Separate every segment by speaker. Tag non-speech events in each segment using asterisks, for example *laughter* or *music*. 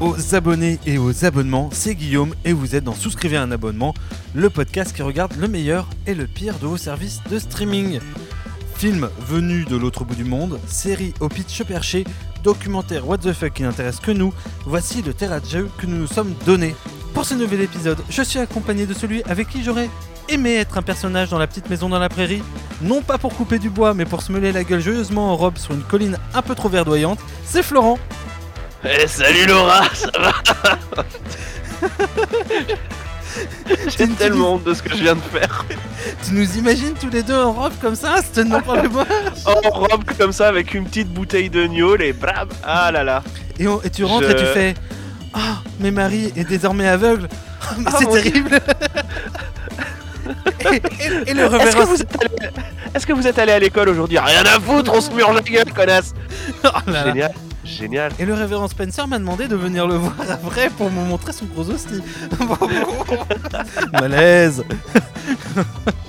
Speaker 1: Aux abonnés et aux abonnements, c'est Guillaume et vous êtes dans Souscrivez un abonnement, le podcast qui regarde le meilleur et le pire de vos services de streaming. Films venus de l'autre bout du monde, séries au pitch perché, documentaires what the fuck qui n'intéressent que nous, voici le terrain de jeu que nous nous sommes donné. Pour ce nouvel épisode, je suis accompagné de celui avec qui j'aurais aimé être un personnage dans la petite maison dans la prairie, non pas pour couper du bois mais pour se mêler la gueule joyeusement en robe sur une colline un peu trop verdoyante, c'est Florent.
Speaker 2: Eh salut Laura, ça va *laughs* J'ai tellement honte de ce que je viens de faire.
Speaker 1: Tu nous imagines tous les deux en robe comme ça, tenant par le bois
Speaker 2: En robe comme ça avec une petite bouteille de gnôle et bram Ah là là.
Speaker 1: Et, on- et tu rentres et tu fais Ah, mais Marie est désormais aveugle. *laughs* Mais
Speaker 2: Ah,
Speaker 1: c'est
Speaker 2: Dieu.
Speaker 1: terrible. *laughs* Et, et- et le
Speaker 2: Est-ce que, vous êtes allé... Est-ce que vous êtes allé à l'école aujourd'hui? Rien à foutre, on se murge la gueule, connasse.
Speaker 1: Oh là là.
Speaker 2: Génial.
Speaker 1: Et le révérend Spencer m'a demandé de venir le voir *laughs* après pour me montrer son gros hostie. *laughs* Malaise.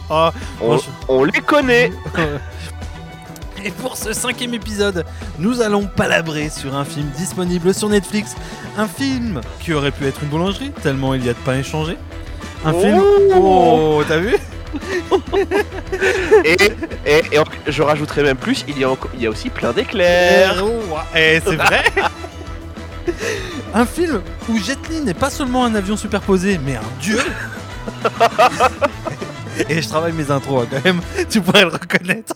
Speaker 1: Oh, *laughs*
Speaker 2: On, on les connaît
Speaker 1: Et pour ce cinquième épisode, nous allons palabrer sur un film disponible sur Netflix. Un film qui aurait pu être une boulangerie, tellement il y a de pain échangé. Un
Speaker 2: Oh.
Speaker 1: film. Oh, t'as vu?
Speaker 2: Et, et, et en- je rajouterai même plus, il y a, il y a aussi plein d'éclairs.
Speaker 1: Eh, c'est *laughs* vrai. Un film où Jet Li n'est pas seulement un avion superposé, mais un dieu. *laughs* Et je travaille mes intros hein, quand même, tu pourrais le reconnaître.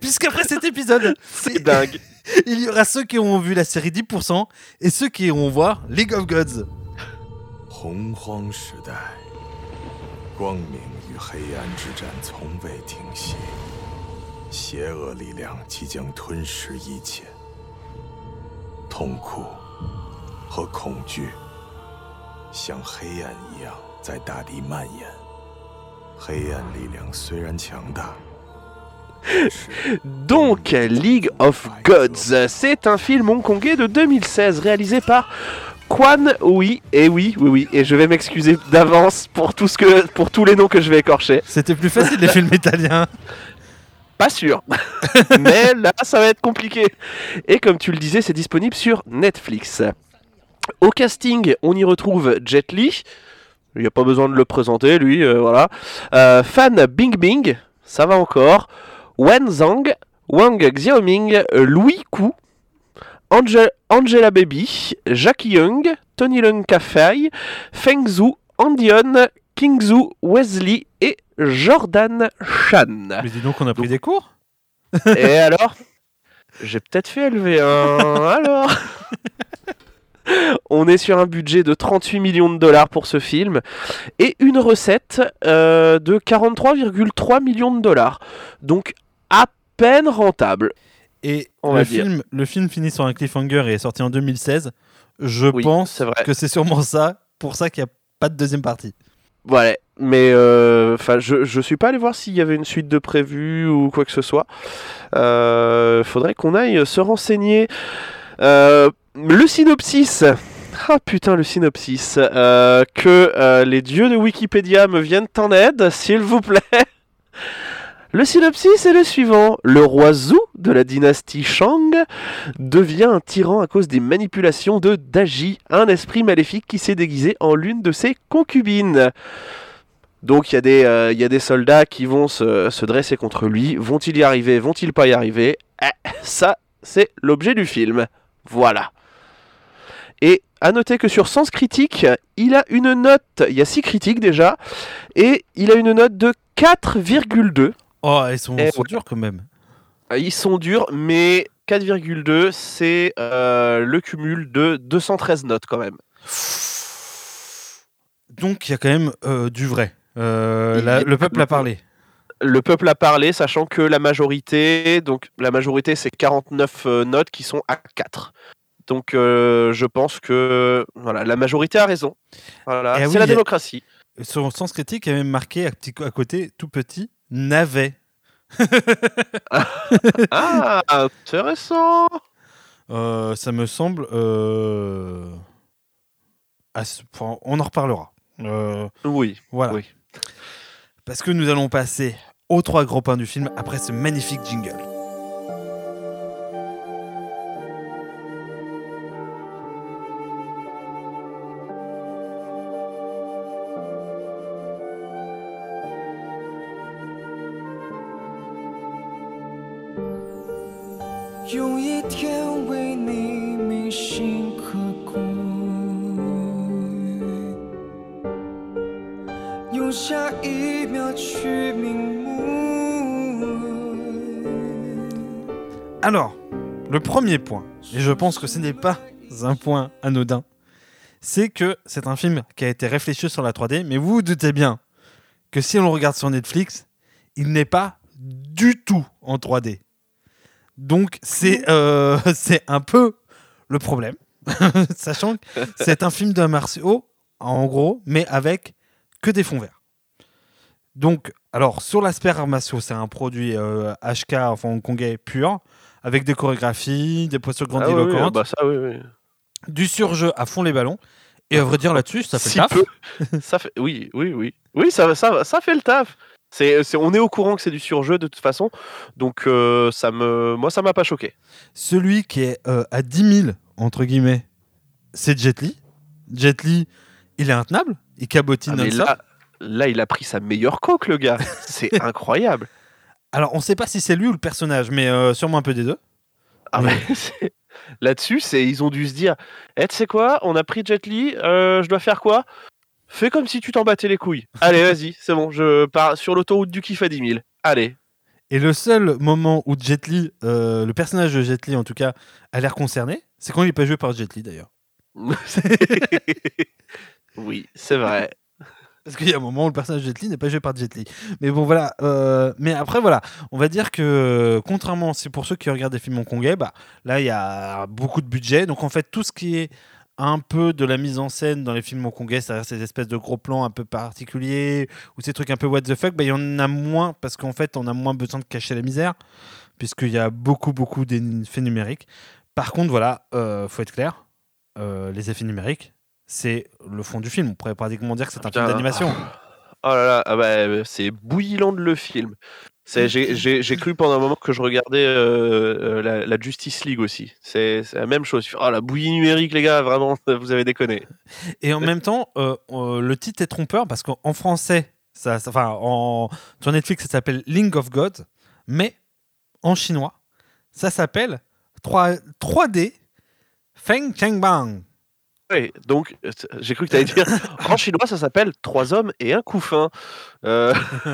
Speaker 1: Puisqu'après cet épisode,
Speaker 2: C'est dingue.
Speaker 1: il y aura ceux qui ont vu la série 10% et ceux qui iront voir League of Gods.
Speaker 3: 黑暗之战从未停息，邪恶力量即将吞噬一切，痛苦和恐惧像黑暗一样在大地蔓延。黑暗力量虽然强大
Speaker 2: ，Donc, League of Gods, c'est un film hongkongais de 2016 réalisé par Kwan Oui. Et oui, oui, oui. Et je vais m'excuser d'avance pour tout ce que, pour tous les noms que je vais écorcher.
Speaker 1: C'était plus facile les films italiens. *laughs*
Speaker 2: Pas sûr. *laughs* Mais là, ça va être compliqué. Et comme tu le disais, c'est disponible sur Netflix. Au casting, on y retrouve Jet Li. Il n'y a pas besoin de le présenter, lui, euh, voilà. Euh, Fan Bing Bing, ça va encore. Wen Zhang, Wang Xiaoming, Louis Ku, Ange- Angela Baby, Jackie Young, Tony Lung Kafai, Feng Zhu, Andion, Kingzu Wesley et Jordan Chan.
Speaker 1: Mais dis donc, on a pris des cours? *laughs*
Speaker 2: Et alors? J'ai peut-être fait LV1. *laughs* alors? On est sur un budget de 38 millions de dollars pour ce film et une recette euh, de 43,3 millions de dollars. Donc à peine rentable.
Speaker 1: Et
Speaker 2: On
Speaker 1: le
Speaker 2: dire.
Speaker 1: film, le film finit sur un cliffhanger et est sorti en 2016. Je
Speaker 2: Oui,
Speaker 1: pense que c'est sûrement ça, pour ça qu'il n'y a pas de deuxième partie.
Speaker 2: Voilà, mais euh, je, je suis pas allé voir s'il y avait une suite de prévu ou quoi que ce soit. Euh, faudrait qu'on aille se renseigner. Euh, le synopsis. Ah putain, le synopsis. Euh, que euh, les dieux de Wikipédia me viennent en aide, s'il vous plaît. *laughs* Le synopsis est le suivant. Le roi Zhou de la dynastie Shang devient un tyran à cause des manipulations de Daji, un esprit maléfique qui s'est déguisé en l'une de ses concubines. Donc il y, a des, euh, soldats qui vont se, se dresser contre lui. Vont-ils y arriver? Vont-ils pas y arriver? Eh, Ça, c'est l'objet du film. Voilà. Et à noter que sur Sens Critique, il a une note, il y a 6 critiques déjà, et il a une note de 4,2.
Speaker 1: Oh, ils sont,
Speaker 2: Eh
Speaker 1: ils sont
Speaker 2: ouais.
Speaker 1: durs quand même.
Speaker 2: Euh, Ils sont durs, mais 4,2, c'est euh, le cumul de 213 notes quand même.
Speaker 1: Donc il y a quand même euh, du vrai. Euh, la- le peuple a parlé.
Speaker 2: Le peuple a parlé, sachant que la majorité, donc la majorité, c'est 49 euh, notes qui sont à 4. Donc je pense que voilà, la majorité a raison. Voilà,
Speaker 1: Eh
Speaker 2: c'est
Speaker 1: oui,
Speaker 2: la
Speaker 1: a-
Speaker 2: démocratie.
Speaker 1: Sur Sens Critique, il y a même marqué à, petit- à côté, tout petit, navet. *laughs*
Speaker 2: Ah, intéressant.
Speaker 1: Euh, ça me semble. euh, enfin, on en reparlera. Euh,
Speaker 2: Oui,
Speaker 1: voilà.
Speaker 2: oui.
Speaker 1: Parce que nous allons passer aux trois gros points du film après ce magnifique jingle.「Alors, le premier point, et je pense que ce n'est pas un point anodin, c'est que c'est un film qui a été réfléchi sur la 3D, mais vous vous doutez bien que si on le regarde sur Netflix, il n'est pas du tout en 3D. Donc c'est euh, *laughs* c'est un peu le problème, *laughs* sachant que c'est un film d'un martiaux, en gros, mais avec que des fonds verts. Donc, alors sur l'aspect arts martiaux, c'est un produit euh, HK, enfin hongkongais pur, avec des chorégraphies, des postures
Speaker 2: Ah oui,
Speaker 1: grandiloquentes,
Speaker 2: oui, bah ça, oui, oui.
Speaker 1: du surjeu à fond les ballons. Et à vrai dire là-dessus, ça fait
Speaker 2: Si
Speaker 1: le taf.
Speaker 2: peu. *laughs* ça fait... Oui, oui, oui. Oui, ça, ça, ça fait le taf. C'est, c'est- on est au courant que c'est du surjeu de toute façon, donc euh, ça me, moi ça m'a pas choqué.
Speaker 1: Celui qui est euh, à 10 000, entre guillemets, c'est Jet Li. Jet Li, il est intenable, il cabotine
Speaker 2: Ah, mais là, là, il a pris sa meilleure coque, le gars. *laughs* C'est incroyable.
Speaker 1: Alors, on sait pas si c'est lui ou le personnage, mais euh, sûrement un peu des deux.
Speaker 2: Ah, mais *laughs* Là-dessus, c'est, ils ont dû se dire, eh, tu sais quoi, on a pris Jet Li, euh, je dois faire quoi? Fais comme si tu t'en battais les couilles. *laughs* Allez, vas-y, c'est bon, je pars sur l'autoroute du kiff à 10 000. Allez.
Speaker 1: Et le seul moment où Jet Li, euh, le personnage de Jet Li en tout cas, a l'air concerné, c'est quand il n'est pas joué par Jet Li d'ailleurs. *laughs*
Speaker 2: oui, c'est vrai.
Speaker 1: Parce qu'il y a un moment où le personnage de Jet Li n'est pas joué par Jet Li. Mais bon, voilà. euh, mais après, voilà. On va dire que, contrairement, c'est pour ceux qui regardent des films hongkongais, bah, là, il y a beaucoup de budget. Donc, en fait, tout ce qui est un peu de la mise en scène dans les films hongkongais, c'est-à-dire ces espèces de gros plans un peu particuliers ou ces trucs un peu what the fuck, bah, il y en a moins parce qu'en fait, on a moins besoin de cacher la misère puisqu'il y a beaucoup, beaucoup d'effets numériques. Par contre, voilà, euh, faut être clair, euh, les effets numériques, c'est le fond du film. On pourrait pratiquement dire que c'est un film d'animation.
Speaker 2: Oh là là, ah bah, c'est bouillant le film. J'ai, cru pendant un moment que je regardais euh, euh, la, la Justice League aussi. C'est, la même chose. Oh la bouillie numérique, les gars, vraiment, *laughs* vous avez déconné.
Speaker 1: Et en même temps, euh, euh, le titre est trompeur parce qu'en en français, ça, ça- enfin, en, sur Netflix, ça s'appelle Link of God, mais en chinois, ça s'appelle 3, 3D Feng Cheng Bang.
Speaker 2: Ouais, donc, euh, j'ai cru que tu allais dire *laughs* en chinois, ça s'appelle Trois hommes et un couffin. Euh, *laughs*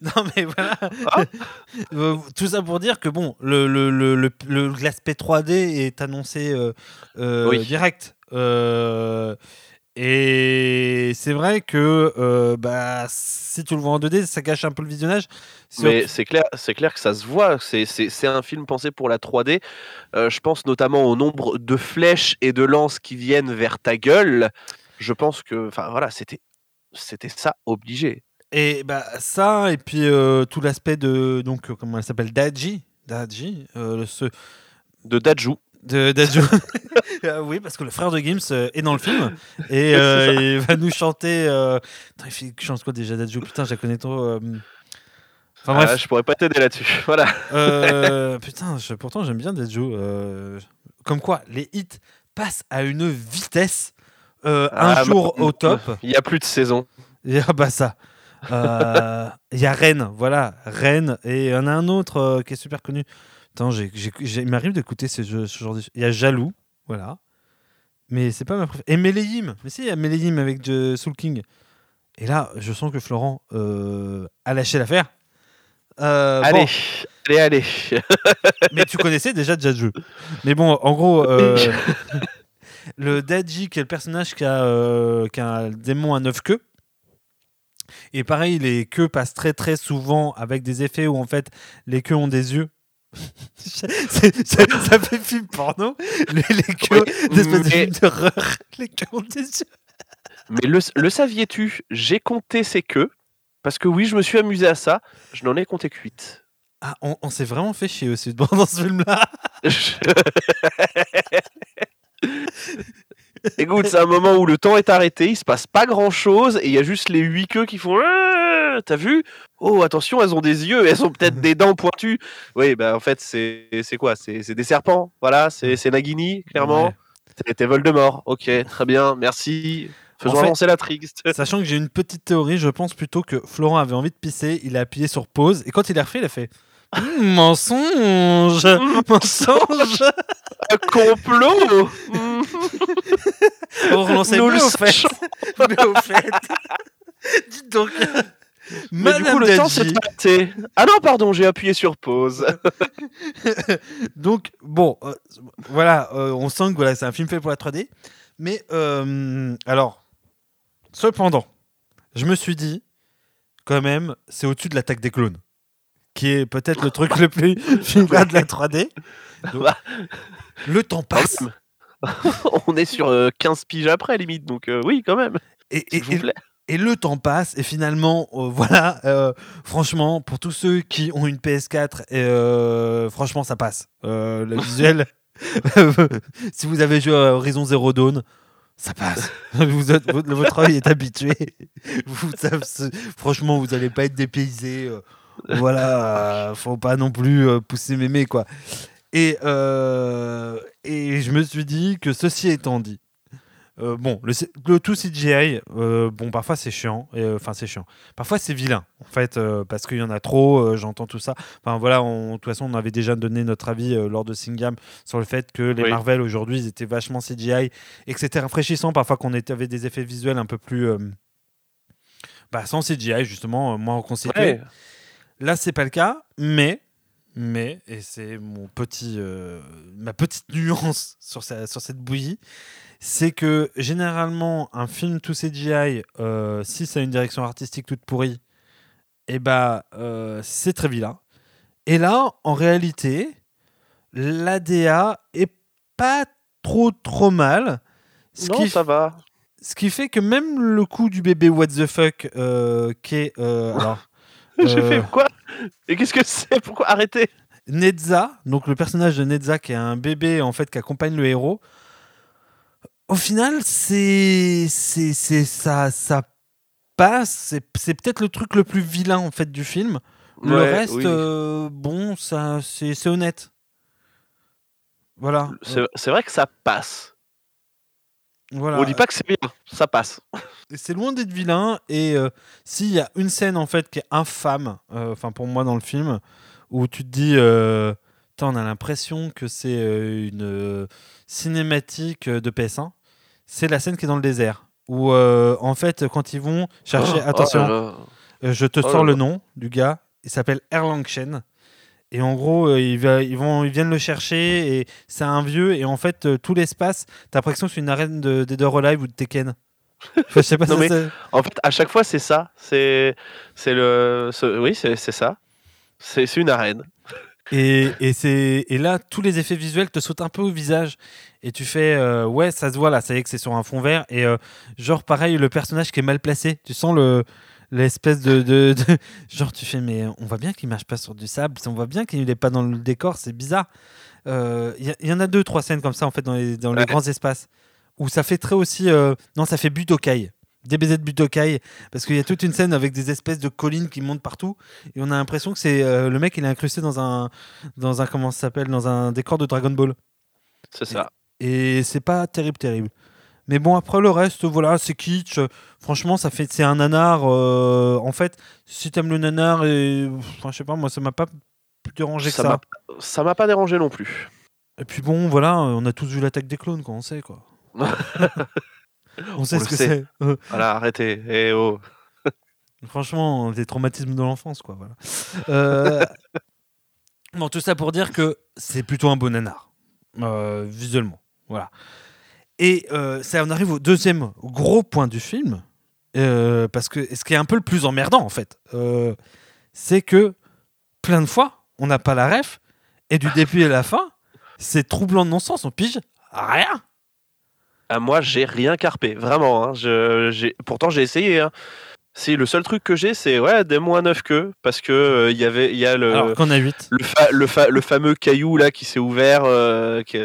Speaker 1: non, mais voilà.
Speaker 2: Ah. *laughs*
Speaker 1: Euh, Tout ça pour dire que, bon, le, le, le, le- le- l'aspect 3D est annoncé euh, euh,
Speaker 2: Oui.
Speaker 1: direct. Et c'est vrai que euh, bah, si tu le vois en 2D, ça gâche un peu le visionnage.
Speaker 2: Mais c'est clair, c'est clair que ça se voit. C'est, un film pensé pour la 3D. Euh, je pense notamment au nombre de flèches et de lances qui viennent vers ta gueule. Je pense que, enfin voilà, c'était, c'était ça obligé.
Speaker 1: Et bah, ça, et puis euh, tout l'aspect de. Donc, comment elle s'appelle? Daji? Daji, ce,
Speaker 2: De Daju.
Speaker 1: De Daju. *laughs* Euh, oui, parce que le frère de Gims euh, est dans le film et *laughs* euh, il va nous chanter. Attends, il fait- chante quoi déjà Daju Putain, je la connais trop. Enfin bref,
Speaker 2: Ah, je pourrais pas t'aider là-dessus. *laughs* Voilà.
Speaker 1: euh, putain, je- pourtant j'aime bien Daju. euh, Comme quoi, les hits passent à une vitesse. un
Speaker 2: Ah,
Speaker 1: jour
Speaker 2: bah,
Speaker 1: au top.
Speaker 2: Il y a plus de saison.
Speaker 1: Et, ah bah ça. Il y a Rennes, voilà, Rennes. Et il y en a un autre qui est super connu. Attends, j'ai- j'ai- il m'arrive d'écouter ce, genre de... Il y a Jaloux, voilà. Mais c'est pas ma préférée. Et Méléim. Mais si, il y a Méléim avec de Soul King. Et là, je sens que Florent euh, a lâché l'affaire. Euh, bon,
Speaker 2: allez, allez, allez. *laughs*
Speaker 1: mais tu connaissais déjà Jaju. Mais bon, en gros, euh, *laughs* le Daji, qui est le personnage qui a, euh, qui a un démon à neuf queues. Et pareil, les queues passent très très souvent avec des effets où en fait les queues ont des yeux. Ça fait film porno. Les, les queues,
Speaker 2: Oui,
Speaker 1: espèces de
Speaker 2: mais-
Speaker 1: films d'horreur. Les queues ont des yeux.
Speaker 2: Mais le, le saviez-tu? J'ai compté ces queues. Parce que oui, je me suis amusé à ça. Je n'en ai compté que 8.
Speaker 1: Ah, on, on s'est vraiment fait chier aussi dans ce film-là. *laughs*
Speaker 2: Écoute, c'est un moment où le temps est arrêté, il se passe pas grand chose et il y a juste les huit queues qui font. Ah T'as vu? Oh, attention, elles ont des yeux, elles ont peut-être des dents pointues. Oui, bah en fait, c'est quoi? C'est des serpents, voilà, c'est Nagini, clairement.
Speaker 1: Ouais.
Speaker 2: C'était Voldemort, ok, très bien, merci. Faisons
Speaker 1: En fait-
Speaker 2: avancer la trigue. *laughs*
Speaker 1: Sachant que j'ai une petite théorie, je pense plutôt que Florent avait envie de pisser, il a appuyé sur pause, et quand il a refait, il a fait Mmh, mensonge *laughs* Mensonge
Speaker 2: Un complot *laughs*
Speaker 1: On relançait au fait. Mais au fait. Dites donc.
Speaker 2: Mais du coup, le temps s'est arrêté. Ah non, pardon, j'ai appuyé sur pause. *laughs*
Speaker 1: Donc, bon, euh, voilà, euh, on sent que voilà, c'est un film fait pour la 3D. Mais, euh, alors, cependant, je me suis dit, quand même, c'est au-dessus de l'attaque des clones, qui est peut-être le truc le plus *laughs* filmé de la 3D. Donc,
Speaker 2: Bah.
Speaker 1: le temps passe. *laughs*
Speaker 2: On est sur euh, 15 piges après, limite, donc oui, quand même.
Speaker 1: Et,
Speaker 2: vous plaît.
Speaker 1: et le temps passe. Et finalement, euh, *laughs* voilà, euh, franchement, pour tous ceux qui ont une PS4, et, euh, franchement, ça passe. Le *laughs* visuel, *laughs* si vous avez joué à Horizon Zero Dawn, ça passe. Vous êtes- votre, votre œil est habitué. Vous, franchement, vous n'allez pas être dépaysé. voilà, faut pas non plus pousser mémé, quoi. Et, et je me suis dit que ceci étant dit, euh, bon, le, tout CGI, euh, bon, parfois c'est chiant, euh, enfin c'est chiant. Parfois c'est vilain, en fait, parce qu'il y en a trop, j'entends tout ça. Enfin voilà, on- de toute façon, on avait déjà donné notre avis lors de Singam sur le fait que les
Speaker 2: Oui.
Speaker 1: Marvel aujourd'hui, ils étaient vachement CGI, et que c'était rafraîchissant parfois qu'on avait des effets visuels un peu plus... bah, sans CGI, justement, moins reconstitués.
Speaker 2: Ouais.
Speaker 1: Là, c'est pas le cas, mais, mais, et c'est mon petit, euh, ma petite nuance sur, sa- sur cette bouillie, c'est que généralement, un film tout CGI, euh, si ça a une direction artistique toute pourrie, et bah, euh, c'est très vilain. Et là, en réalité, l'ADA est pas trop trop mal. Ce
Speaker 2: Non,
Speaker 1: qui
Speaker 2: ça va.
Speaker 1: ce qui fait que même le coup du bébé what the fuck qui est alors *laughs*
Speaker 2: J'ai
Speaker 1: euh,
Speaker 2: fait quoi? Et qu'est-ce que c'est? Pourquoi arrêter?
Speaker 1: Nedza, donc le personnage de Nedza qui est un bébé en fait qui accompagne le héros. Au final, c'est c'est c'est ça ça passe, c'est peut-être le truc le plus vilain en fait du film. Le
Speaker 2: Ouais,
Speaker 1: reste
Speaker 2: oui.
Speaker 1: euh, bon, ça c'est honnête. Voilà.
Speaker 2: C'est vrai que ça passe.
Speaker 1: Voilà.
Speaker 2: On dit pas que c'est bien, ça passe.
Speaker 1: C'est loin d'être vilain. Et euh, s'il y a une scène en fait qui est infâme, euh, enfin pour moi dans le film, où tu te dis, euh, on a l'impression que c'est euh, une cinématique de PS1, c'est la scène qui est dans le désert. Où en fait, quand ils vont chercher,
Speaker 2: Oh,
Speaker 1: attention,
Speaker 2: oh là là.
Speaker 1: je te
Speaker 2: Oh
Speaker 1: sors le nom du gars. Il s'appelle Erlang Shen. Et en gros, euh, va- ils, vont, ils viennent le chercher et c'est un vieux. Et en fait, euh, tout l'espace, t'as l'impression que c'est une arène de Dead or Alive ou de Tekken. *laughs* Enfin, je sais pas
Speaker 2: Non, mais- En fait, à chaque fois, c'est ça. C'est c'est le. ce- Oui, c'est ça. C'est une arène.
Speaker 1: Et, et, c'est, et là, tous les effets visuels te sautent un peu au visage. Et tu fais, euh, ouais, ça se voit là, ça y est que c'est sur un fond vert. Et genre, pareil, le personnage qui est mal placé. Tu sens le, l'espèce de, de- de- *laughs* Genre, tu fais, mais on voit bien qu'il marche pas sur du sable. On voit bien qu'il n'est pas dans le décor. C'est bizarre. Euh, Il y, y en a deux, trois scènes comme ça, en fait, dans les, dans les grands espaces. Où ça fait très aussi. euh, non, ça fait Butokai. DBZ Butokai. Parce qu'il y a toute une scène avec des espèces de collines qui montent partout. Et on a l'impression que c'est euh, le mec, il est incrusté dans un dans un comment ça s'appelle dans un décor de Dragon Ball
Speaker 2: C'est ça.
Speaker 1: et c'est pas terrible terrible mais bon après le reste voilà c'est kitsch franchement ça fait c'est un nanar euh, en fait si t'aimes le nanar et enfin je sais pas moi ça m'a pas dérangé que
Speaker 2: Ça
Speaker 1: ça,
Speaker 2: m'a- pas dérangé non plus.
Speaker 1: et puis bon voilà on a tous vu l'attaque des clones quoi on sait quoi *laughs* on sait
Speaker 2: On
Speaker 1: ce que c'est *laughs*
Speaker 2: Voilà, arrêtez. Eh oh.
Speaker 1: Franchement, des traumatismes de l'enfance, quoi. Voilà. Euh, *laughs* Bon, tout ça pour dire que c'est plutôt un bon nanar, euh, visuellement. Voilà. Et euh, ça, on arrive au deuxième gros point du film, euh, parce que ce qui est un peu le plus emmerdant, en fait, euh, c'est que plein de fois, on n'a pas la ref, et du début à la fin, c'est troublant de non-sens, on pige rien.
Speaker 2: Ah, moi, j'ai rien carpé, vraiment. hein. Pourtant, j'ai essayé. hein. Si, le seul truc que j'ai, c'est ouais, des moins neuf que, parce que euh, il y avait, il y a le,
Speaker 1: Alors qu'on a 8.
Speaker 2: le, fa- le, fa- le fameux caillou là qui s'est ouvert, euh, qui,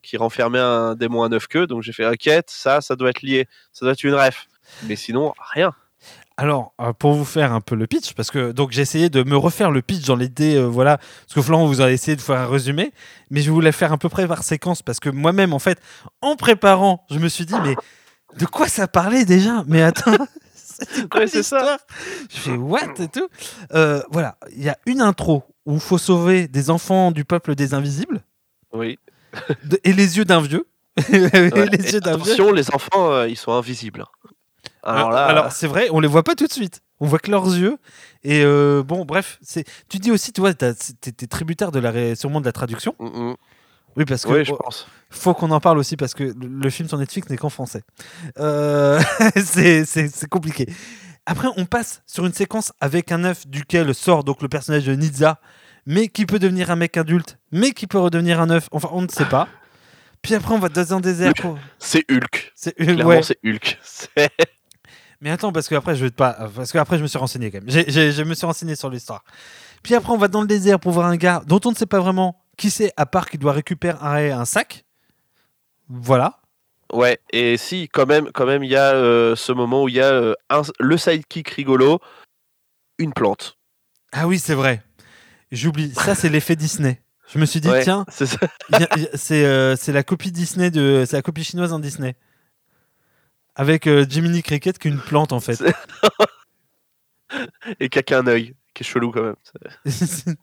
Speaker 2: qui, renfermait un démon à neuf queues. Donc j'ai fait enquête, ça, ça doit être lié, ça doit être une ref. Mais sinon, rien.
Speaker 1: Alors, euh, pour vous faire un peu le pitch, parce que donc j'ai essayé de me refaire le pitch dans l'idée, euh, voilà, parce que Florent vous a essayé de faire un résumé, mais je voulais faire à peu près par séquence, parce que moi-même, en fait, en préparant, je me suis dit, mais de quoi ça parlait déjà? Mais attends, c'est quoi
Speaker 2: Ouais, c'est ça.
Speaker 1: Je fais what et tout. Euh, voilà, il y a une intro où il faut sauver des enfants du peuple des invisibles
Speaker 2: Oui.
Speaker 1: de- et les yeux d'un vieux. *laughs* Et
Speaker 2: Ouais.
Speaker 1: les
Speaker 2: Et
Speaker 1: yeux d'un vieux.
Speaker 2: attention, les enfants, euh, ils sont invisibles. Alors là,
Speaker 1: Alors c'est vrai, on les voit pas tout de suite. On voit que leurs yeux. Et euh, bon, bref, c'est. Tu dis aussi, tu vois, t'es t'es tributaire de la ré- sûrement de la traduction.
Speaker 2: mm, mm.
Speaker 1: Oui, parce que
Speaker 2: oui, je
Speaker 1: oh,
Speaker 2: pense.
Speaker 1: faut qu'on en parle aussi parce que le, film sur Netflix n'est qu'en français. Euh, *laughs* c'est compliqué. Après, on passe sur une séquence avec un œuf duquel sort donc le personnage de Nizza, mais qui peut devenir un mec adulte, mais qui peut redevenir un œuf. Enfin, on ne sait pas. Puis après, on va dans un désert. pour-
Speaker 2: C'est Hulk.
Speaker 1: C'est
Speaker 2: Clairement,
Speaker 1: ouais.
Speaker 2: c'est Hulk. *laughs*
Speaker 1: Mais attends, parce que après, je vais pas. Parce que après, je me suis renseigné quand même. J'ai- j'ai- je me suis renseigné sur l'histoire. Puis après, on va dans le désert pour voir un gars dont on ne sait pas vraiment qui c'est, à part qu'il doit récupérer un sac. Voilà.
Speaker 2: Ouais, et si, quand même, quand même, il y a euh, ce moment où il y a euh, un- le sidekick rigolo, une plante.
Speaker 1: Ah oui, c'est vrai. J'oublie. Ça, c'est l'effet *laughs* Disney. Je me suis dit,
Speaker 2: Ouais,
Speaker 1: tiens,
Speaker 2: c'est
Speaker 1: euh, la copie Disney de. C'est la copie chinoise en Disney. Avec euh, Jiminy Cricket qui est une plante en fait. *laughs*
Speaker 2: Et qui a qu'un œil, qui est chelou quand même. *laughs*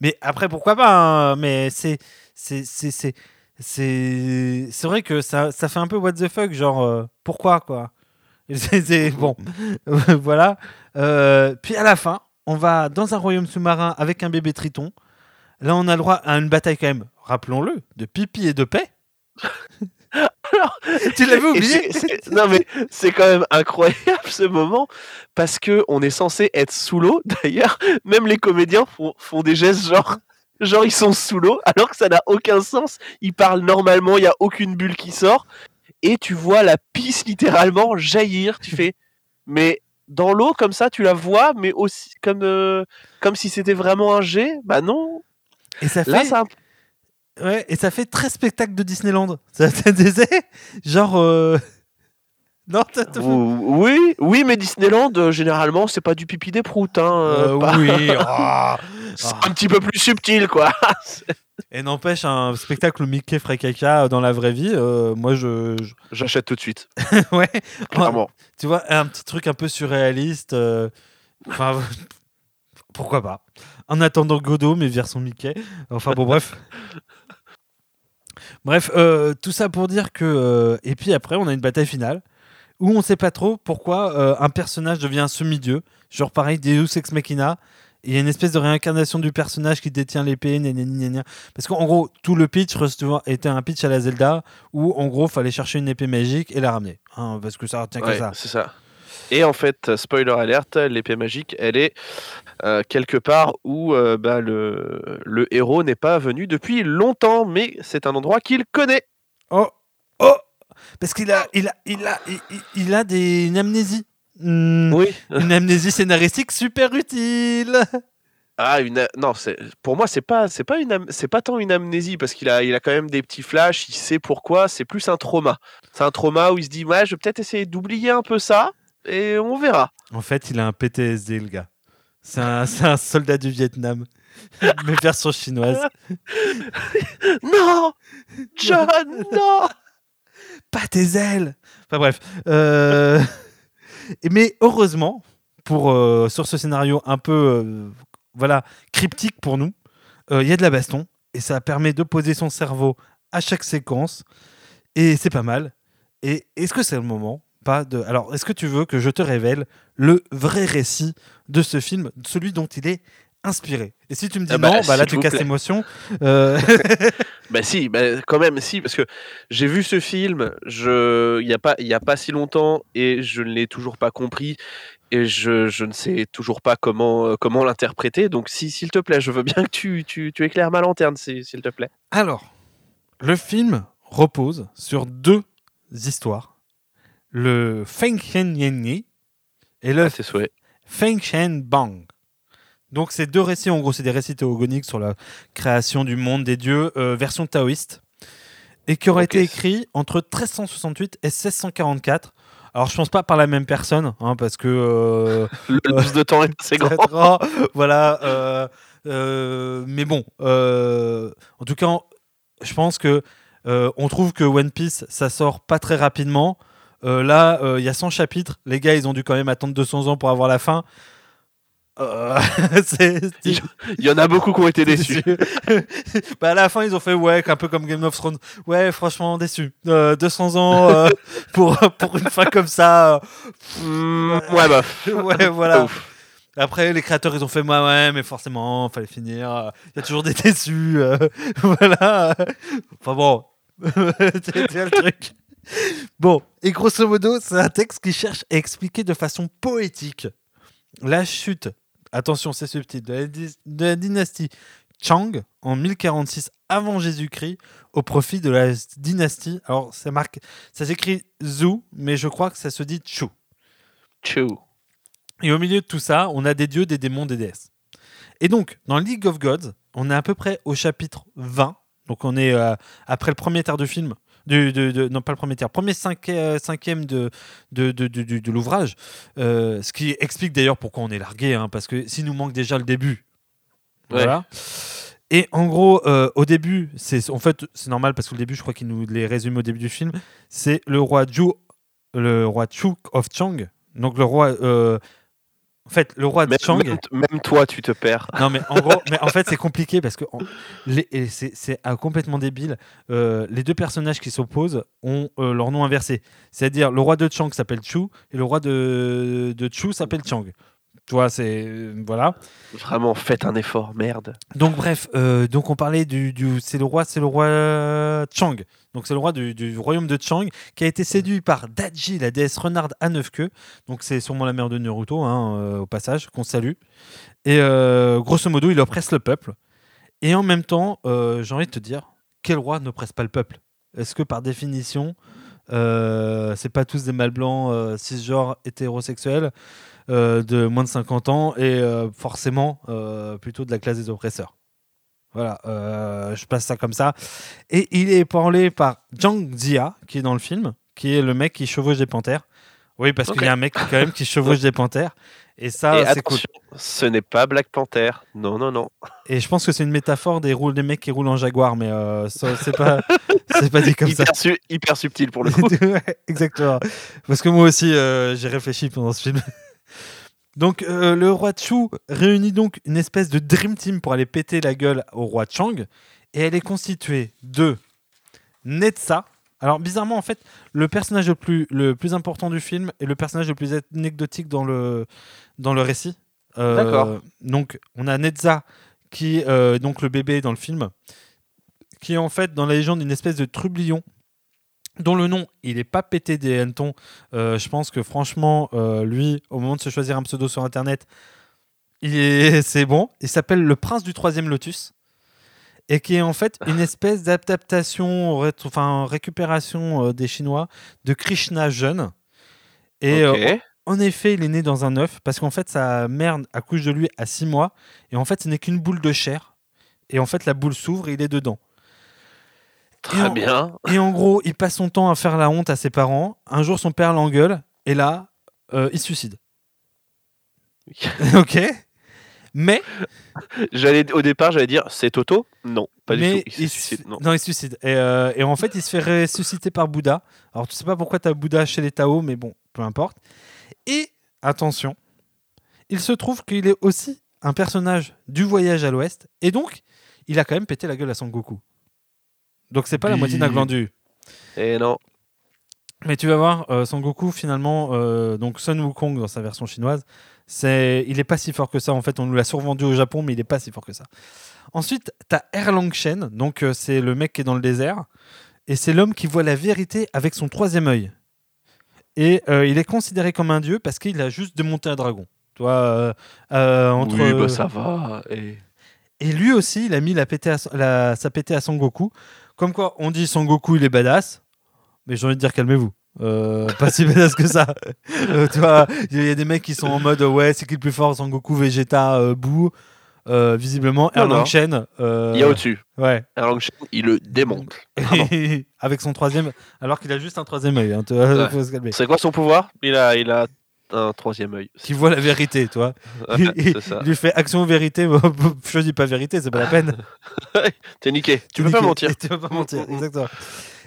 Speaker 1: mais après, pourquoi pas hein, Mais c'est. C'est. Vrai que ça, ça fait un peu what the fuck, genre euh, pourquoi quoi *laughs* c'est- Bon, *laughs* voilà. Euh, puis à la fin, on va dans un royaume sous-marin avec un bébé triton. Là, on a le droit à une bataille quand même, rappelons-le, de pipi et de paix. *laughs* tu l'avais oublié
Speaker 2: Non mais c'est quand même incroyable ce moment parce que on est censé être sous l'eau. *laughs* D'ailleurs, même les comédiens font, font des gestes genre genre ils sont sous l'eau alors que ça n'a aucun sens. Ils parlent normalement, il y a aucune bulle qui sort et tu vois la pisse littéralement jaillir. Tu fais *laughs* mais dans l'eau comme ça tu la vois mais aussi comme euh, comme si c'était vraiment un jet? Bah non.
Speaker 1: Et ça fait,
Speaker 2: Là ça
Speaker 1: ouais, et ça fait très spectacle de Disneyland. *laughs* Ça te disait Genre. euh, Non, t'as- t'as-
Speaker 2: oui, oui, mais Disneyland euh, généralement c'est pas du pipi des proutes hein, euh,
Speaker 1: Euh,
Speaker 2: pas-
Speaker 1: oui. oh. *laughs*
Speaker 2: C'est
Speaker 1: Ah.
Speaker 2: un petit peu plus subtil, quoi. *laughs*
Speaker 1: Et n'empêche, un spectacle Mickey ferait caca dans la vraie vie, euh, moi je.
Speaker 2: J'achète tout de suite,
Speaker 1: ouais.
Speaker 2: clairement.
Speaker 1: Tu vois, un petit truc un peu surréaliste. euh, Enfin, pourquoi pas En attendant Godot, mais version Mickey. Enfin bon, bref. Bref, euh, tout ça pour dire que. euh, et puis après, on a une bataille finale où on sait pas trop pourquoi euh, un personnage devient un semi-dieu. Genre pareil, Deus Ex Machina. Il y a une espèce de réincarnation du personnage qui détient l'épée, gna gna gna gna. Parce qu'en gros, tout le pitch était un pitch à la Zelda où en gros, fallait chercher une épée magique et la ramener. hein, parce que ça retient que
Speaker 2: Ouais,
Speaker 1: ça.
Speaker 2: c'est ça. Et en fait, spoiler alerte, l'épée magique, elle est euh, quelque part où euh, bah, le, le héros n'est pas venu depuis longtemps, mais c'est un endroit qu'il connaît.
Speaker 1: Oh Oh Parce qu'il a, il a, il a, il, a des, une amnésie. Hmm,
Speaker 2: Oui. *laughs*
Speaker 1: Une amnésie scénaristique super utile.
Speaker 2: Ah, une a- non, c'est pour moi c'est pas c'est pas une c'est pas tant une amnésie parce qu'il a il a quand même des petits flashs, il sait pourquoi, c'est plus un trauma. C'est un trauma où il se dit ouais, je vais peut-être essayer d'oublier un peu ça et on verra.
Speaker 1: En fait, il a un PTSD, le gars. *laughs* C'est un, soldat du Vietnam. *laughs* Mais version chinoise. *laughs*
Speaker 2: Non, John, non.
Speaker 1: Pas tes ailes Enfin bref. Euh, Mais heureusement, pour, euh, sur ce scénario un peu euh, voilà, cryptique pour nous, il y a de la baston. Et ça permet de poser son cerveau à chaque séquence. Et c'est pas mal. Et est-ce que c'est le moment pas de... Alors, est-ce que tu veux que je te révèle le vrai récit de ce film, celui dont il est inspiré? Et si tu me dis
Speaker 2: Ah bah,
Speaker 1: non, bah là tu casses l'émotion. Euh, *laughs* *laughs*
Speaker 2: Bah si, bah, quand même si, parce que j'ai vu ce film, je, il y a pas, il y a pas si longtemps et je ne l'ai toujours pas compris et je, je ne sais toujours pas comment, euh, comment l'interpréter. Donc si, s'il te plaît, je veux bien que tu, tu, tu éclaires ma lanterne, si- s'il te plaît.
Speaker 1: Alors, le film repose sur deux histoires. Le Feng Shen et le
Speaker 2: souhaits.
Speaker 1: Feng Shen Bang. Donc, ces deux récits, en gros, c'est des récits théogoniques sur la création du monde des dieux, euh, version taoïste, et qui auraient été écrits entre 1368 et 1644. Alors, je pense pas par la même personne, hein, parce que euh,
Speaker 2: Le laps de temps est assez *laughs*
Speaker 1: très
Speaker 2: grand.
Speaker 1: voilà. euh, euh, mais bon, euh, en tout cas, je pense que euh, on trouve que One Piece, ça sort pas très rapidement. Euh, là, euh, il y a 100 chapitres. Les gars, ils ont dû quand même attendre 200 ans pour avoir la fin. Euh, *laughs*
Speaker 2: Il y en a beaucoup qui ont été déçus. *laughs*
Speaker 1: bah à la fin ils ont fait ouais un peu comme Game of Thrones ouais franchement déçu Euh, 200 ans euh, *laughs* pour pour une fin comme ça
Speaker 2: Hmm, ouais, bah.
Speaker 1: ouais voilà
Speaker 2: Ouf.
Speaker 1: après les créateurs ils ont fait ouais ouais mais forcément fallait finir il y a toujours des déçus voilà enfin bon c'est le truc bon et grosso modo c'est un texte qui cherche à expliquer de façon poétique la chute attention c'est subtil de la, de dynastie Chang en 1046 avant Jésus-Christ au profit de la dynastie alors ça marque ça s'écrit Zhou mais je crois que ça se dit Chu
Speaker 2: Tchou.
Speaker 1: et au milieu de tout ça, on a des dieux, des démons, des déesses. Et donc, dans League of Gods, on est à peu près au chapitre 20. Donc, on est euh, après le premier tiers du film. Du, de- de- non, pas le premier tiers, premier euh, cinquième de, de, de, de- de- de l'ouvrage. Euh, ce qui explique d'ailleurs pourquoi on est largué, hein, parce que s'il nous manque déjà le début.
Speaker 2: Ouais.
Speaker 1: Voilà. Et en gros, euh, au début, c'est en fait c'est normal parce que le début, je crois qu'il nous les résume au début du film. C'est le roi Zhu, le roi Chu of Chang. Donc le roi, euh, en fait, le roi de
Speaker 2: Même,
Speaker 1: Chang.
Speaker 2: même- même toi, tu te perds.
Speaker 1: Non mais en gros, mais en fait c'est *laughs* compliqué parce que c'est ah, complètement débile. Euh, les deux personnages qui s'opposent ont euh, leur nom inversé. C'est-à-dire le roi de Chang s'appelle Chu et le roi de, de Chu s'appelle Chang. Tu vois, c'est euh, voilà.
Speaker 2: Vraiment, faites un effort, merde.
Speaker 1: Donc bref, euh, donc on parlait du, du- c'est le roi, c'est le roi Chang. Donc c'est le roi du, royaume de Chang qui a été séduit par Daji, la déesse renarde à neuf queues. Donc c'est sûrement la mère de Naruto, hein, euh, au passage, qu'on salue. Et euh, grosso modo, il oppresse le peuple. Et en même temps, euh, j'ai envie de te dire, quel roi n'oppresse pas le peuple? Est-ce que par définition, c'est pas tous des mâles blancs cisgenres hétérosexuels de moins de 50 ans et forcément plutôt de la classe des oppresseurs? Voilà, euh, je passe ça comme ça. Et il est parlé par Zhang Zia, qui est dans le film, qui est le mec qui chevauche des panthères. Oui, parce qu'il y a un mec quand même qui chevauche des panthères. Et ça, c'est cool.
Speaker 2: ce n'est pas Black Panther. Non, non, non.
Speaker 1: Et je pense que c'est une métaphore des, roules, des mecs qui roulent en Jaguar, mais euh, c'est pas, *laughs* c'est pas dit comme ça.
Speaker 2: Hyper, su- hyper subtil pour le coup. *laughs*
Speaker 1: Ouais, exactement. Parce que moi aussi, euh, j'ai réfléchi pendant ce film. Donc, euh, le roi Chu réunit donc une espèce de Dream Team pour aller péter la gueule au roi Chang. Et elle est constituée de Netsa. Alors, bizarrement, en fait, le personnage le plus, le plus important du film est le personnage le plus anecdotique dans le, dans le récit. Euh,
Speaker 2: D'accord.
Speaker 1: Donc, on a Netza, qui est euh, donc le bébé dans le film, qui est en fait dans la légende une espèce de trublion dont le nom, il n'est pas pété des hannetons. Euh, je pense que franchement, euh, lui, au moment de se choisir un pseudo sur Internet, il est, *laughs* c'est bon. Il s'appelle le prince du troisième lotus. Et qui est en fait une *laughs* espèce d'adaptation, enfin récupération euh, des Chinois de Krishna jeune. Et en effet, il est né dans un œuf parce qu'en fait, sa mère accouche de lui à 6 mois. Et en fait, ce n'est qu'une boule de chair. Et en fait, la boule s'ouvre et il est dedans.
Speaker 2: Très
Speaker 1: en-
Speaker 2: bien.
Speaker 1: Et en gros, il passe son temps à faire la honte à ses parents. Un jour, son père l'engueule. Et là, euh, il se suicide. *laughs* ok Mais,
Speaker 2: J'allais au départ, j'allais dire c'est Toto? Non, pas
Speaker 1: mais
Speaker 2: du tout. Il se
Speaker 1: se-
Speaker 2: suicide. Non.
Speaker 1: non, il se suicide. Et, euh, et en fait, il se fait ressusciter par Bouddha. Alors, tu sais pas pourquoi tu as Bouddha chez les Tao, mais bon, peu importe. Et attention, il se trouve qu'il est aussi un personnage du voyage à l'ouest. Et donc, il a quand même pété la gueule à Son Goku. Donc, c'est pas la moitié d'un glandu.
Speaker 2: Et non.
Speaker 1: Mais tu vas voir, euh, Son Goku, finalement, euh, donc Sun Wukong dans sa version chinoise, c'est, il est pas si fort que ça. En fait, on nous l'a survendu au Japon, mais il est pas si fort que ça. Ensuite, tu as Erlang Shen, donc euh, c'est le mec qui est dans le désert, et c'est l'homme qui voit la vérité avec son troisième œil. Et euh, il est considéré comme un dieu parce qu'il a juste démonté un dragon. Euh, euh, entre,
Speaker 2: Oui, bah ça va. Et...
Speaker 1: et lui aussi, il a mis la pété à, la, sa pété à Sangoku. Comme quoi, on dit Sangoku, il est badass. Mais j'ai envie de dire, calmez-vous. Euh, pas si *laughs* badass que ça. Euh, tu vois, il y a des mecs qui sont en mode, ouais, c'est qui le plus fort Sangoku, Vegeta, euh, Boo. Euh, visiblement, Erlang euh,
Speaker 2: Il y a au-dessus.
Speaker 1: Ouais.
Speaker 2: Erlang Shen, il le démonte. *laughs*
Speaker 1: Avec son troisième. Alors qu'il a juste un troisième œil. Hein,
Speaker 2: Ouais. C'est quoi son pouvoir? Il a, il a un troisième œil.
Speaker 1: Qui voit la vérité. *laughs*
Speaker 2: Ouais,
Speaker 1: il,
Speaker 2: c'est ça.
Speaker 1: il lui fait action vérité. Je dis pas vérité, c'est pas la peine. *laughs*
Speaker 2: T'es niqué. *laughs* Tu peux pas mentir.
Speaker 1: Tu peux pas mentir, exactement.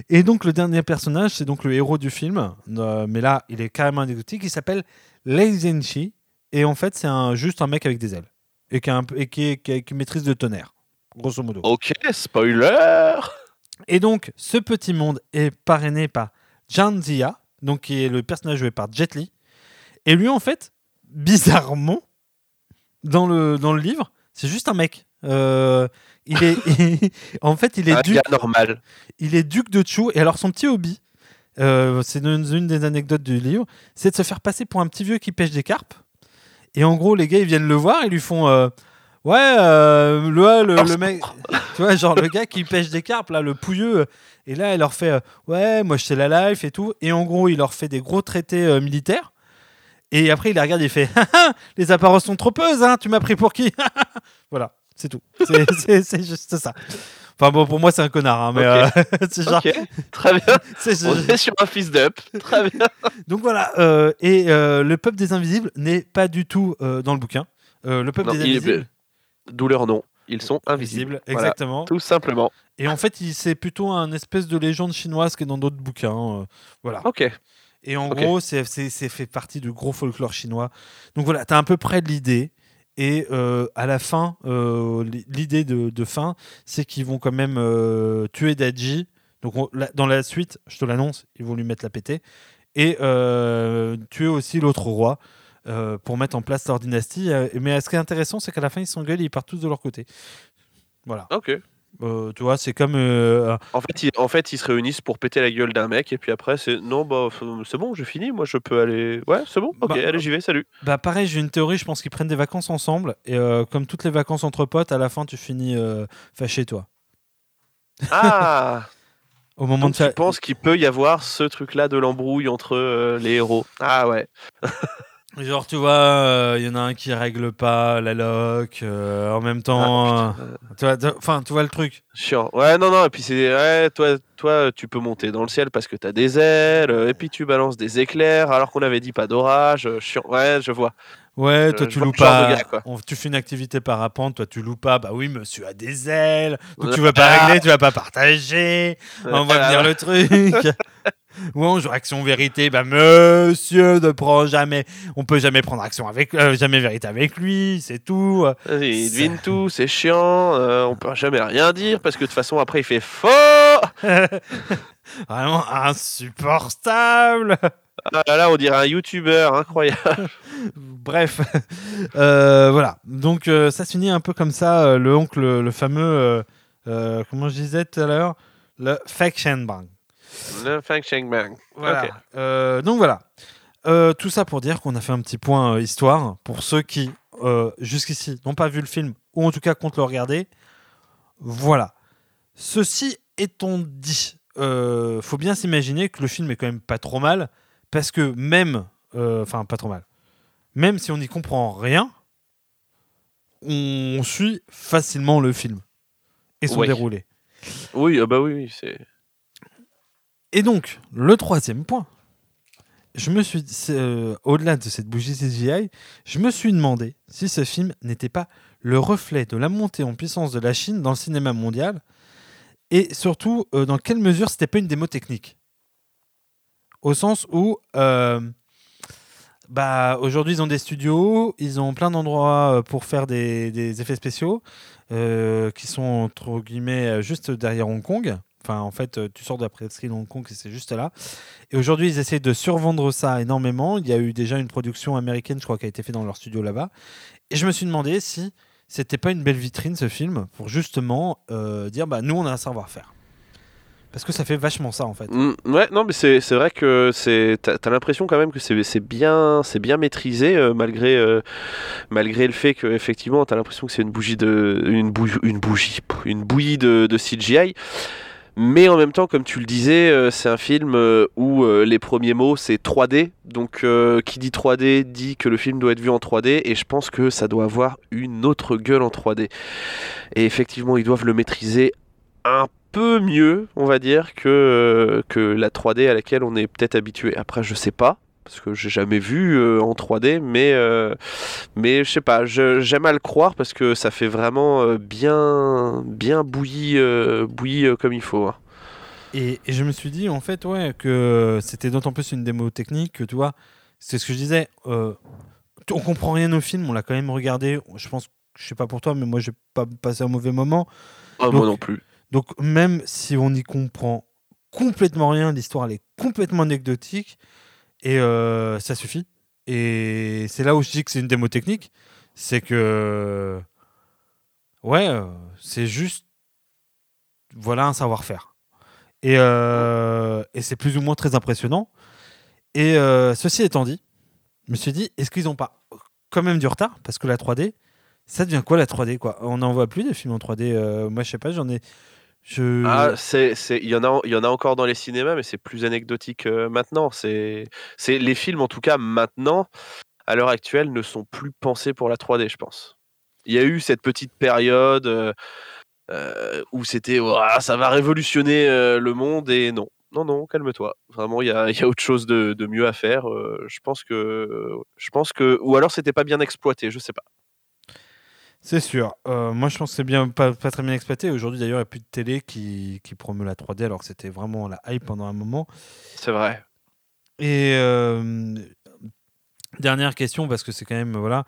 Speaker 1: Et donc le dernier personnage, c'est donc le héros du film, euh, mais là il est carrément anecdotique, il s'appelle Lei Zenshi, Et en fait, c'est un, juste un mec avec des ailes. Et qui, a un peu- et qui, est- qui a- qui maîtrise le tonnerre. Grosso modo.
Speaker 2: Ok, spoiler
Speaker 1: Et donc, ce petit monde est parrainé par Jan Zia, donc qui est le personnage joué par Jet Li. Et lui, en fait, bizarrement, dans le, dans le livre, c'est juste un mec. Euh, il est, *laughs* en fait, il est
Speaker 2: Un
Speaker 1: duc,
Speaker 2: normal.
Speaker 1: il est duc de Chu. Et alors, son petit hobby, euh, c'est une, une des anecdotes du livre, c'est de se faire passer pour un petit vieux qui pêche des carpes. Et en gros, les gars, ils viennent le voir, ils lui font euh, Ouais, le, le, le mec, *laughs* tu vois, genre le gars qui pêche des carpes, là, le pouilleux. Et là, il leur fait Ouais, moi, je sais la life et tout. Et en gros, il leur fait des gros traités militaires. Et après, il les regarde et il fait *laughs* Ah, ah, Les apparences sont trompeuses, hein, tu m'as pris pour qui? *laughs* Voilà, c'est tout. *laughs* C'est- juste ça. Enfin bon, pour moi, c'est un connard, hein, mais euh, c'est genre.
Speaker 2: Très bien. On est sur un fist up. Très bien.
Speaker 1: donc voilà, euh, et euh, le peuple des invisibles n'est pas du tout dans le bouquin. Le peuple
Speaker 2: Non,
Speaker 1: des
Speaker 2: il est-
Speaker 1: invisibles,
Speaker 2: D'où leur nom. Ils sont invisibles. Voilà,
Speaker 1: exactement.
Speaker 2: tout simplement.
Speaker 1: Et en fait, c'est plutôt un espèce de légende chinoise qui est dans d'autres bouquins. voilà.
Speaker 2: Ok.
Speaker 1: Et en gros, c'est fait partie du gros folklore chinois. Donc voilà, tu as à peu près de l'idée. Et euh, à la fin, euh, li- l'idée de, de fin, c'est qu'ils vont quand même euh, tuer Daji. Donc on- la- dans la suite, je te l'annonce, ils vont lui mettre la pété. Et tuer aussi l'autre roi pour mettre en place leur dynastie. Mais ce qui est intéressant, c'est qu'à la fin, ils s'engueulent et ils partent tous de leur côté. Voilà.
Speaker 2: Ok.
Speaker 1: Euh, tu vois, c'est comme. euh,
Speaker 2: En fait, ils, en fait, ils se réunissent pour péter la gueule d'un mec et puis après, c'est non, bah, c'est bon, j'ai fini. Moi, je peux aller. Ouais, c'est bon. Ok,
Speaker 1: Bah,
Speaker 2: allez, j'y vais. Salut.
Speaker 1: Bah pareil, j'ai une théorie, je pense qu'ils prennent des vacances ensemble et euh, comme toutes les vacances entre potes, à la fin tu finis fâché toi.
Speaker 2: Ah. *laughs*
Speaker 1: Au moment
Speaker 2: Donc,
Speaker 1: de
Speaker 2: tu penses qu'il peut y avoir ce truc-là de l'embrouille entre les héros? Ah ouais. *laughs*
Speaker 1: genre tu vois, euh, il y en a un qui règle pas la loc euh, en même temps
Speaker 2: Ah,
Speaker 1: euh, tu vois enfin tu vois le truc.
Speaker 2: Chiant. Ouais, non, non. Et puis c'est, ouais, toi, toi, tu peux monter dans le ciel parce que t'as des ailes. euh, Et puis tu balances des éclairs alors qu'on avait dit pas d'orage. euh, Chiant. Ouais, je vois.
Speaker 1: Ouais,
Speaker 2: Euh,
Speaker 1: toi
Speaker 2: je
Speaker 1: tu loues pas.
Speaker 2: gars, quoi.
Speaker 1: on- tu fais une activité parapente, toi tu loues pas. Bah oui, monsieur a des ailes. Donc tu vas pas
Speaker 2: Ah.
Speaker 1: régler, tu vas pas partager. On va
Speaker 2: Ah,
Speaker 1: venir le truc. *laughs* Ou on joue action vérité, bah monsieur ne prend jamais, on peut jamais prendre action avec, euh, jamais vérité avec lui, c'est tout.
Speaker 2: Il devine tout, c'est chiant, euh, on peut jamais rien dire parce que de toute façon après il fait faux. *laughs*
Speaker 1: Vraiment insupportable.
Speaker 2: Ah là là, on dirait un youtubeur incroyable. *laughs*
Speaker 1: Bref, *laughs* Euh, voilà. Donc euh, ça se finit un peu comme ça. euh, le oncle, le, fameux, comment je disais tout à l'heure, le faction bang.
Speaker 2: Le Fang Shang Bang.
Speaker 1: Voilà. Euh, donc voilà. Euh, tout ça pour dire qu'on a fait un petit point euh, histoire pour ceux qui jusqu'ici n'ont pas vu le film ou en tout cas comptent le regarder. Voilà. Ceci étant dit, faut bien s'imaginer que le film est quand même pas trop mal parce que même, enfin pas trop mal, même si on n'y comprend rien, on suit facilement le film et son
Speaker 2: Oui.
Speaker 1: déroulé.
Speaker 2: Oui, ah bah oui, c'est.
Speaker 1: Et donc, le troisième point, je me suis, euh, au-delà de cette bougie CGI, je me suis demandé si ce film n'était pas le reflet de la montée en puissance de la Chine dans le cinéma mondial, et surtout euh, dans quelle mesure c'était pas une démo technique. Au sens où, euh, bah, aujourd'hui ils ont des studios, ils ont plein d'endroits pour faire des, des effets spéciaux, qui sont entre guillemets juste derrière Hong Kong. Enfin, en fait, euh, tu sors de la presqu'île Hong Kong et c'est juste là. Et aujourd'hui, ils essaient de survendre ça énormément. Il y a eu déjà une production américaine, je crois, qui a été faite dans leur studio là-bas. Et je me suis demandé si c'était pas une belle vitrine ce film pour justement euh, dire bah nous on a un savoir-faire. Parce que ça fait vachement ça en fait.
Speaker 2: Mm, ouais, non, mais c'est vrai que. T'as t'as l'impression quand même que c'est bien, bien maîtrisé euh, malgré malgré le fait que effectivement t'as l'impression que c'est une bougie de une bougie une bougie une bouillie de CGI. Mais en même temps, comme tu le disais, euh, c'est un film euh, où euh, les premiers mots c'est 3D. Donc, qui dit 3D dit que le film doit être vu en 3D. Et je pense que ça doit avoir une autre gueule en 3D. Et effectivement, ils doivent le maîtriser un peu mieux, on va dire, que, que la 3D à laquelle on est peut-être habitué. Après, je sais pas. Parce que j'ai jamais vu euh, en 3D, mais, euh, mais je sais pas, j'aime à le croire parce que ça fait vraiment euh, bien, bien bouilli, euh, bouilli comme il faut. hein.
Speaker 1: Et, et je me suis dit en fait ouais que c'était d'autant plus une démo technique que tu vois, c'est ce que je disais. on comprend rien au film, on l'a quand même regardé. Je pense, je sais pas pour toi, mais moi j'ai pas passé un mauvais moment.
Speaker 2: Ah, moi non plus.
Speaker 1: Donc même si on n'y comprend complètement rien, l'histoire elle est complètement anecdotique et euh, ça suffit. Et c'est là où je dis que c'est une démo technique, c'est que ouais, euh, c'est juste voilà un savoir-faire. Et, euh, et c'est plus ou moins très impressionnant. Et ceci étant dit, je me suis dit, est-ce qu'ils n'ont pas quand même du retard? Parce que la 3D, ça devient quoi la 3D quoi? On n'en voit plus des films en 3D. euh, moi, je sais pas, j'en ai.
Speaker 2: Ah, c'est, il y en a, encore dans les cinémas, mais c'est plus anecdotique euh, maintenant. C'est, c'est les films, en tout cas maintenant, à l'heure actuelle, ne sont plus pensés pour la 3D, je pense. Il y a eu cette petite période euh, euh, où c'était, ça va révolutionner le monde, et non, non, non, calme-toi. Vraiment, il y a, y a autre chose de, de mieux à faire. je pense que, je pense que, ou alors c'était pas bien exploité, je sais pas.
Speaker 1: C'est sûr. Euh, moi, je pense que c'est bien, pas, pas très bien exploité. Aujourd'hui, d'ailleurs, il n'y a plus de télé qui, qui promeut la 3D, alors que c'était vraiment la hype pendant un moment.
Speaker 2: C'est vrai.
Speaker 1: Et euh, dernière question, parce que c'est quand même, voilà.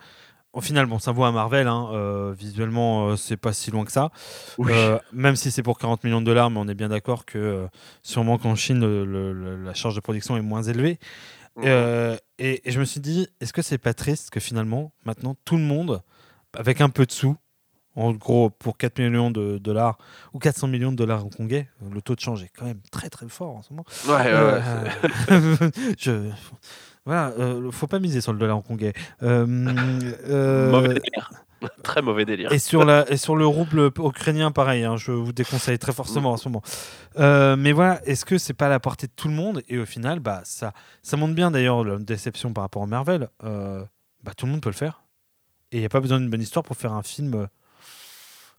Speaker 1: Au final, bon, ça vaut à Marvel. hein, euh, visuellement, euh, c'est pas si loin que ça.
Speaker 2: Oui.
Speaker 1: Même si c'est pour 40 millions de dollars, mais on est bien d'accord que sûrement qu'en Chine, le- le- le- la charge de production est moins élevée. Et, et je me suis dit, est-ce que c'est pas triste que finalement, maintenant, tout le monde, avec un peu de sous, en gros, pour 4 millions de dollars ou 400 millions de dollars hongkongais, le taux de change est quand même très très fort en ce moment.
Speaker 2: Ouais, ouais, ouais,
Speaker 1: Euh, *laughs* je, voilà, euh, faut pas miser sur le dollar hongkongais. Euh, euh,
Speaker 2: Mauvais délire. Très mauvais délire.
Speaker 1: et sur, la, et sur le rouble ukrainien, pareil, hein, je vous déconseille très fortement en ce moment. Euh, mais voilà, est-ce que c'est pas à la portée de tout le monde? Et au final, bah, ça, ça montre bien d'ailleurs la déception par rapport à Marvel. Euh, bah, tout le monde peut le faire. Et il n'y a pas besoin d'une bonne histoire pour faire un film, euh,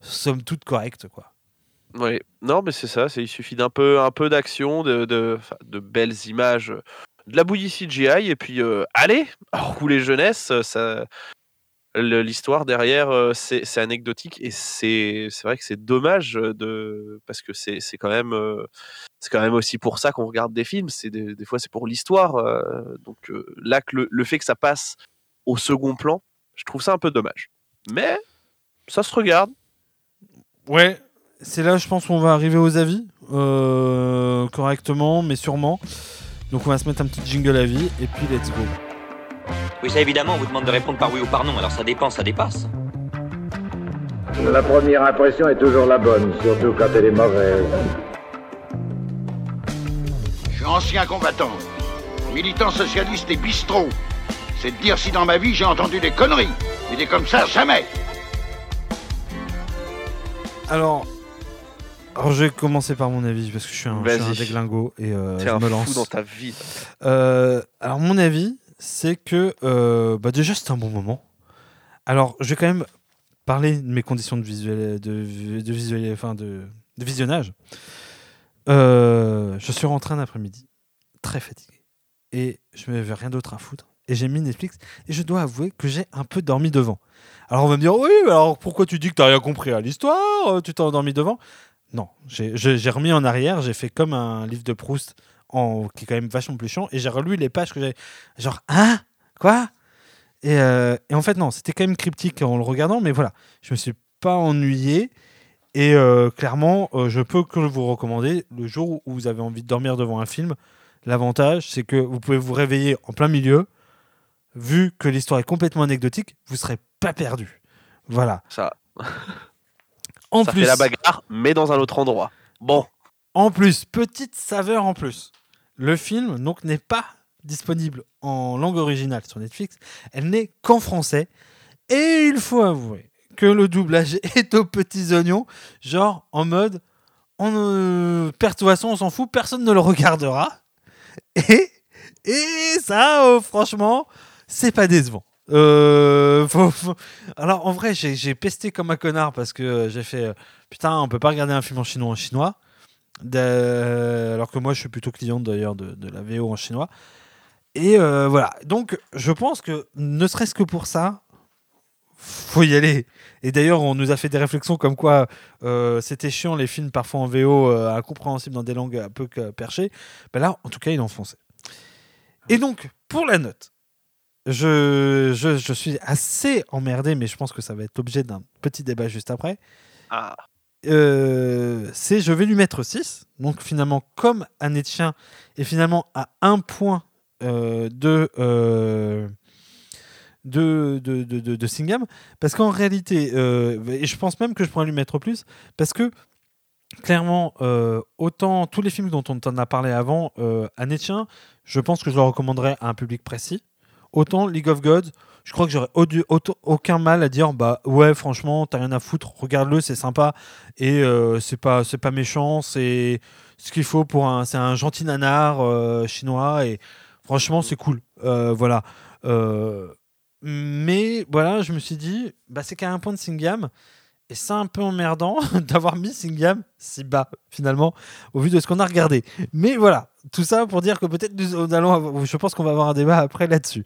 Speaker 1: somme toute correct. Quoi.
Speaker 2: Oui, non, mais c'est ça. Il suffit d'un peu, un peu d'action, de, belles images, de la bouillie CGI, et puis euh, allez, rouler jeunesse. euh, Ça, l'histoire derrière, euh, c'est anecdotique, et c'est vrai que c'est dommage de parce que c'est quand même c'est quand même aussi pour ça qu'on regarde des films. C'est des, fois c'est pour l'histoire. donc là, que le fait que ça passe au second plan, je trouve ça un peu dommage. Mais ça se regarde.
Speaker 1: Ouais, c'est là, je pense, qu'on va arriver aux avis euh, correctement, mais sûrement. Donc on va se mettre un petit jingle à vie et puis let's go.
Speaker 4: Oui, ça évidemment, on vous demande de répondre par oui ou par non, alors ça dépend, ça dépasse.
Speaker 5: La première impression est toujours la bonne, surtout quand elle est mauvaise.
Speaker 6: Je suis ancien combattant, militant socialiste et bistrot. C'est de dire si dans ma vie j'ai entendu des conneries. Mais des comme ça, jamais.
Speaker 1: Alors, alors je vais commencer par mon avis parce que je suis un, je suis un déglingo et euh, je
Speaker 2: un
Speaker 1: me
Speaker 2: fou
Speaker 1: lance.
Speaker 2: dans ta vie.
Speaker 1: Euh, alors mon avis, c'est que euh, bah déjà c'est un bon moment. Alors je vais quand même parler de mes conditions de visuel, de, de visuel, enfin de, de visionnage. Euh, je suis rentré un après-midi très fatigué et je n'avais rien d'autre à foutre et j'ai mis Netflix et je dois avouer que j'ai un peu dormi devant. Alors on va me dire oui, mais alors pourquoi tu dis que tu n'as rien compris à l'histoire euh, Tu t'es endormi devant? Non, j'ai remis en arrière, j'ai fait comme un livre de Proust qui est quand même vachement plus chiant et j'ai relu les pages que j'avais. Genre, hein? Quoi? Et, euh, et en fait, non, c'était quand même cryptique en le regardant, mais voilà, je me suis pas ennuyé. Et euh, clairement, je peux que vous recommander le jour où vous avez envie de dormir devant un film. L'avantage, c'est que vous pouvez vous réveiller en plein milieu. Vu que l'histoire est complètement anecdotique, vous serez pas perdu. Voilà.
Speaker 2: Ça,
Speaker 1: En
Speaker 2: ça
Speaker 1: plus,
Speaker 2: fait la bagarre, mais dans un autre endroit. Bon,
Speaker 1: En plus, petite saveur en plus. Le film donc n'est pas disponible en langue originale sur Netflix. Elle n'est qu'en français. Et il faut avouer que le doublage *laughs* est aux petits oignons, genre en mode on euh, per- de toute façon on s'en fout, personne ne le regardera. Et, et ça, euh, franchement, c'est pas décevant. Euh, Alors en vrai, j'ai pesté comme un connard parce que euh, j'ai fait euh, putain, on peut pas regarder un film en chinois en chinois. Alors que moi, je suis plutôt client d'ailleurs de, la VO en chinois. Et voilà. Donc, je pense que ne serait-ce que pour ça, faut y aller. Et d'ailleurs, on nous a fait des réflexions comme quoi c'était chiant les films parfois en VO incompréhensibles dans des langues un peu perchées. Ben là, en tout cas, il est en français. Et donc, pour la note, je, je, je suis assez emmerdé, mais je pense que ça va être l'objet d'un petit débat juste après.
Speaker 2: Ah,
Speaker 1: Euh, c'est je vais lui mettre 6. Donc finalement, comme Année de chien est finalement à un point euh, de, euh, de, de, de, Singham. Parce qu'en réalité, euh, et je pense même que je pourrais lui mettre plus, parce que clairement, autant tous les films dont on t'en a parlé avant, Année de chien, je pense que je le recommanderais à un public précis. Autant League of Gods, je crois que j'aurais aucun mal à dire bah ouais franchement t'as rien à foutre regarde-le c'est sympa et euh, c'est pas c'est pas méchant c'est ce qu'il faut pour un c'est un gentil nanar euh, chinois et franchement c'est cool Euh, voilà. Mais voilà je me suis dit bah c'est qu'à un point de Singham et c'est un peu emmerdant *laughs* d'avoir mis Singham si bas finalement au vu de ce qu'on a regardé. Mais voilà tout ça pour dire que peut-être nous allons avoir- je pense qu'on va avoir un débat après là-dessus.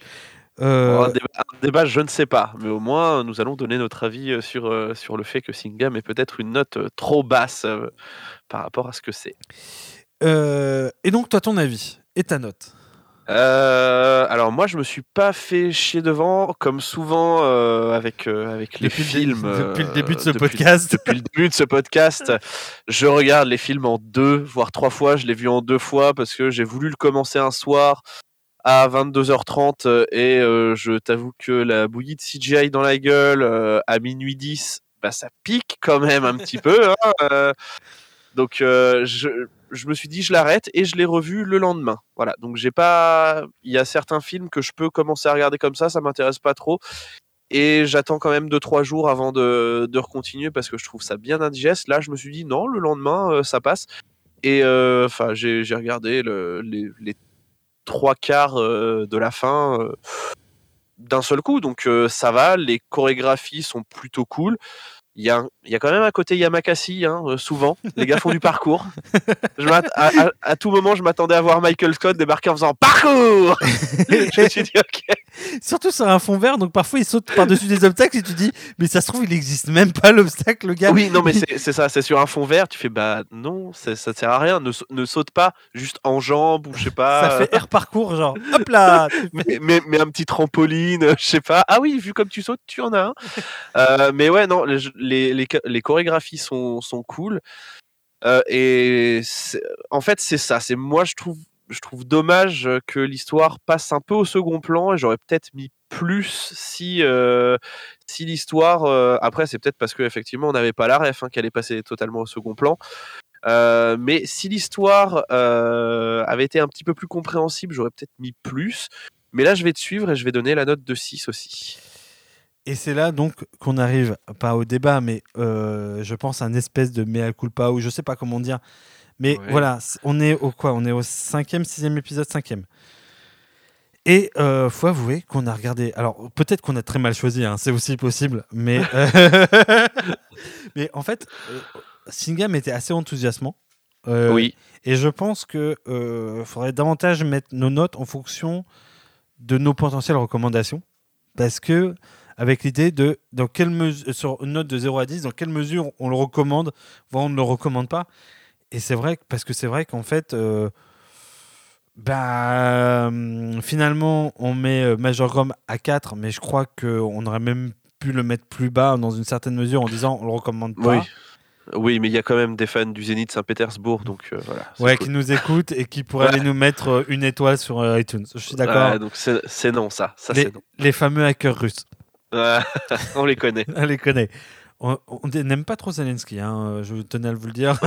Speaker 1: Euh,
Speaker 2: un, débat, un débat, je ne sais pas, mais au moins nous allons donner notre avis euh, sur, euh, sur le fait que Singham est peut-être une note euh, trop basse par rapport à ce que c'est.
Speaker 1: et donc toi ton avis et ta note
Speaker 2: Euh, alors moi je me suis pas fait chier devant comme souvent euh, avec euh, avec les
Speaker 1: Depuis le dé-
Speaker 2: films
Speaker 1: depuis le début de ce
Speaker 2: depuis-
Speaker 1: podcast. *laughs*
Speaker 2: depuis le début de ce podcast je regarde les films en deux voire trois fois je l'ai vu en deux fois parce que j'ai voulu le commencer un soir à 22h30 euh, et je t'avoue que la bouillie de CGI dans la gueule à minuit 10 bah ça pique quand même un petit peu hein. Donc euh, je, je me suis dit je l'arrête et je l'ai revu le lendemain. Voilà, donc j'ai pas il y a certains films que je peux commencer à regarder comme ça, ça m'intéresse pas trop et j'attends quand même 2 3 jours avant de de recontinuer parce que je trouve ça bien indigeste. Là, je me suis dit non, le lendemain euh, ça passe et euh, enfin j'ai j'ai regardé le, les trois quarts euh, de la fin euh, d'un seul coup donc euh, ça va, les chorégraphies sont plutôt cool. Il y, a, y a quand même un côté Yamakasi, hein, euh, souvent. Les gars font du parcours. *laughs* Je à, à- à tout moment, je m'attendais à voir Michael Scott débarquer en faisant parcours. *laughs* je me suis dit, ok.
Speaker 1: Surtout sur un fond vert, donc parfois il saute par-dessus des obstacles et tu dis, mais ça se trouve, il n'existe même pas l'obstacle, le gars.
Speaker 2: Oui, non, mais c'est ça, c'est sur un fond vert. Tu fais, bah non, ça ne sert à rien. Ne, ne saute pas juste en jambes ou je sais pas.
Speaker 1: Ça fait air parcours, genre, hop là *laughs*
Speaker 2: mais, mais, mais un petit trampoline, je sais pas. Ah oui, vu comme tu sautes, tu en as un. Euh, mais ouais, non, les, les, les, chorégraphies sont, sont cool. Euh, et en fait, c'est ça. C'est moi, je trouve, je trouve dommage que l'histoire passe un peu au second plan. Et j'aurais peut-être mis plus si, euh, si l'histoire. euh, après, c'est peut-être parce qu'effectivement, on n'avait pas la ref hein, qu'elle est passée totalement au second plan. Mais si l'histoire avait été un petit peu plus compréhensible, j'aurais peut-être mis plus. Mais là, je vais te suivre et je vais donner la note de 6 aussi.
Speaker 1: Et c'est là donc qu'on arrive, pas au débat, mais euh, je pense à un espèce de mea culpa, ou je sais pas comment dire. Mais
Speaker 2: Ouais.
Speaker 1: voilà, on est au quoi? On est au cinquième, sixième épisode, cinquième. Et euh, faut avouer qu'on a regardé. Alors peut-être qu'on a très mal choisi, hein, c'est aussi possible, mais *laughs* euh, *laughs* mais en fait, Singham était assez enthousiasmant.
Speaker 2: Oui,
Speaker 1: Et je pense que faudrait davantage mettre nos notes en fonction de nos potentielles recommandations. Parce que, avec l'idée de dans quelle mesure, sur une note de 0 à 10, dans quelle mesure on le recommande, voire on ne le recommande pas. Et c'est vrai, parce que c'est vrai qu'en fait, euh, bah, hum, finalement, on met euh, Major Grom à 4, mais je crois qu'on aurait même pu le mettre plus bas dans une certaine mesure en disant on le recommande pas.
Speaker 2: oui. Oui, mais il y a quand même des fans du Zénith Saint-Pétersbourg, donc euh, voilà.
Speaker 1: Ouais,
Speaker 2: cool.
Speaker 1: qui nous écoutent et qui pourraient
Speaker 2: Ouais.
Speaker 1: aller nous mettre euh, une étoile sur euh, iTunes. Je suis d'accord.
Speaker 2: Ouais, donc c'est non, ça. Ça,
Speaker 1: les,
Speaker 2: non.
Speaker 1: les fameux hackers russes, *laughs*
Speaker 2: on les connaît.
Speaker 1: on les connaît. On n'aime pas trop Zelensky, hein, euh, je tenais à vous le dire.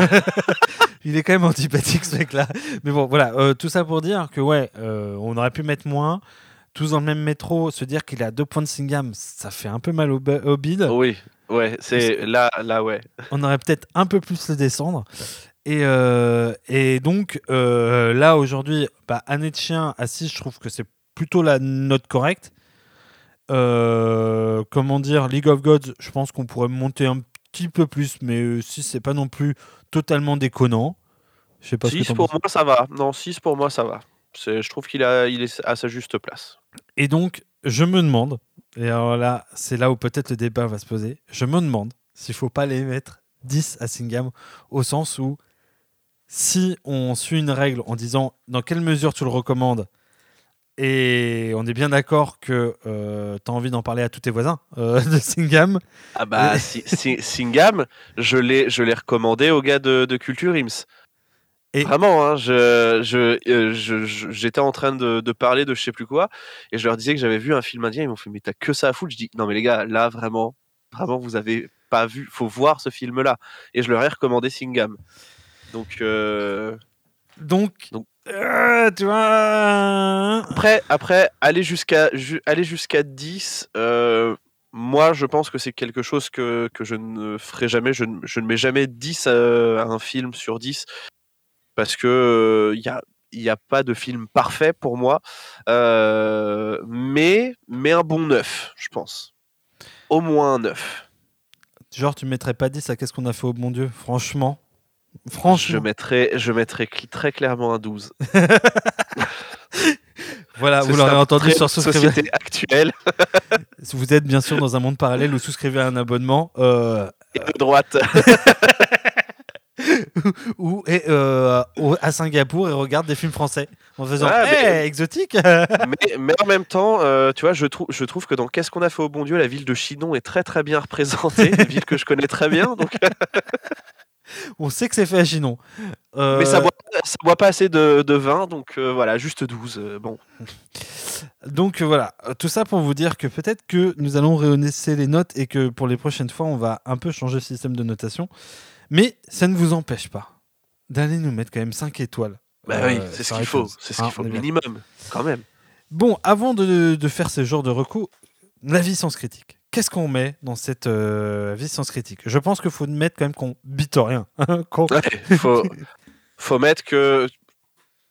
Speaker 1: *laughs* Il est quand même antipathique ce mec-là. Mais bon, voilà, euh, tout ça pour dire que ouais, euh, on aurait pu mettre moins. Tous dans le même métro, se dire qu'il est à deux points de Singham, ça fait un peu mal au, au bide.
Speaker 2: Oui, ouais, c'est là, là, ouais.
Speaker 1: on aurait peut-être un peu plus le descendre. Et, euh, et donc, là, aujourd'hui, bah, Année de chien à 6, je trouve que c'est plutôt la note correcte. Euh, comment dire, League of Gods, je pense qu'on pourrait monter un petit peu plus, mais 6, c'est pas non plus totalement déconnant. Je sais pas ce que
Speaker 2: 6
Speaker 1: t'en
Speaker 2: pour moi, ça va. Non, 6 pour moi, ça va. Je trouve qu'il a, il est à sa juste place.
Speaker 1: Et donc, je me demande, et alors là, c'est là où peut-être le débat va se poser, je me demande s'il faut pas les mettre 10 à Singham, au sens où si on suit une règle en disant dans quelle mesure tu le recommandes, Et on est bien d'accord que euh, tu as envie d'en parler à tous tes voisins euh, de Singham.
Speaker 2: Ah bah, Si- Si- Singham, je l'ai je l'ai recommandé aux gars de, de Culture Ims.
Speaker 1: Et-
Speaker 2: Vraiment, hein, je, je, euh, je- je- j'étais en train de, de parler de je sais plus quoi, et je leur disais que j'avais vu un film indien, ils m'ont fait mais t'as que ça à foutre Je dis non mais les gars, là vraiment, vraiment vous avez pas vu, faut voir ce film-là. Et je leur ai recommandé Singham. Donc euh,
Speaker 1: Donc,
Speaker 2: Donc-
Speaker 1: euh, tu vois.
Speaker 2: après, après aller jusqu'à ju- aller jusqu'à 10, euh, moi je pense que c'est quelque chose que, que je ne ferai jamais. Je, ne- je ne mets jamais 10 à, à un film sur 10 parce que il y a il n'y a pas de film parfait pour moi, euh, mais, mais un bon 9, je pense. Au moins un 9.
Speaker 1: Genre, tu mettrais pas 10 à qu'est-ce qu'on a fait au bon Dieu? Franchement.
Speaker 2: Je
Speaker 1: Franchement.
Speaker 2: je mettrais cl- très clairement un 12. *laughs*
Speaker 1: Voilà, vous l'aurez entendu sur Souscrivez.
Speaker 2: société actuelle *laughs*
Speaker 1: Vous êtes bien sûr dans un monde parallèle où souscrivez à un abonnement. euh,
Speaker 2: et de droite. *laughs*
Speaker 1: ou euh, à Singapour et regarde des films français en faisant
Speaker 2: Ah,
Speaker 1: hey,
Speaker 2: mais-
Speaker 1: exotique
Speaker 2: mais, mais en même temps, euh, tu vois, je, trouve je trouve que dans Qu'est-ce qu'on a fait au bon Dieu, la ville de Chinon est très très bien représentée, une ville que je connais très bien, donc, *laughs*
Speaker 1: on sait que c'est fait à Chinon Euh,
Speaker 2: mais ça boit, ça boit pas assez de, de vin, donc euh, voilà, juste 12. euh, bon, *laughs*
Speaker 1: donc euh, voilà Euh, tout ça pour vous dire que peut-être que nous allons rehausser les notes et que pour les prochaines fois on va un peu changer le système de notation mais ça ne vous empêche pas d'aller nous mettre quand même 5 étoiles
Speaker 2: bah
Speaker 1: euh,
Speaker 2: oui, c'est ce qu'il faut, c'est ce qu'il faut,
Speaker 1: est bien.
Speaker 2: minimum, quand même.
Speaker 1: Bon, avant de, de faire ce genre de recours, la vie sans critique. Qu'est-ce qu'on met dans cette euh, vie sans critique? Je pense qu'il faut mettre quand même qu'on bite rien. hein, *laughs* qu'on-
Speaker 2: Ouais, faut, faut mettre que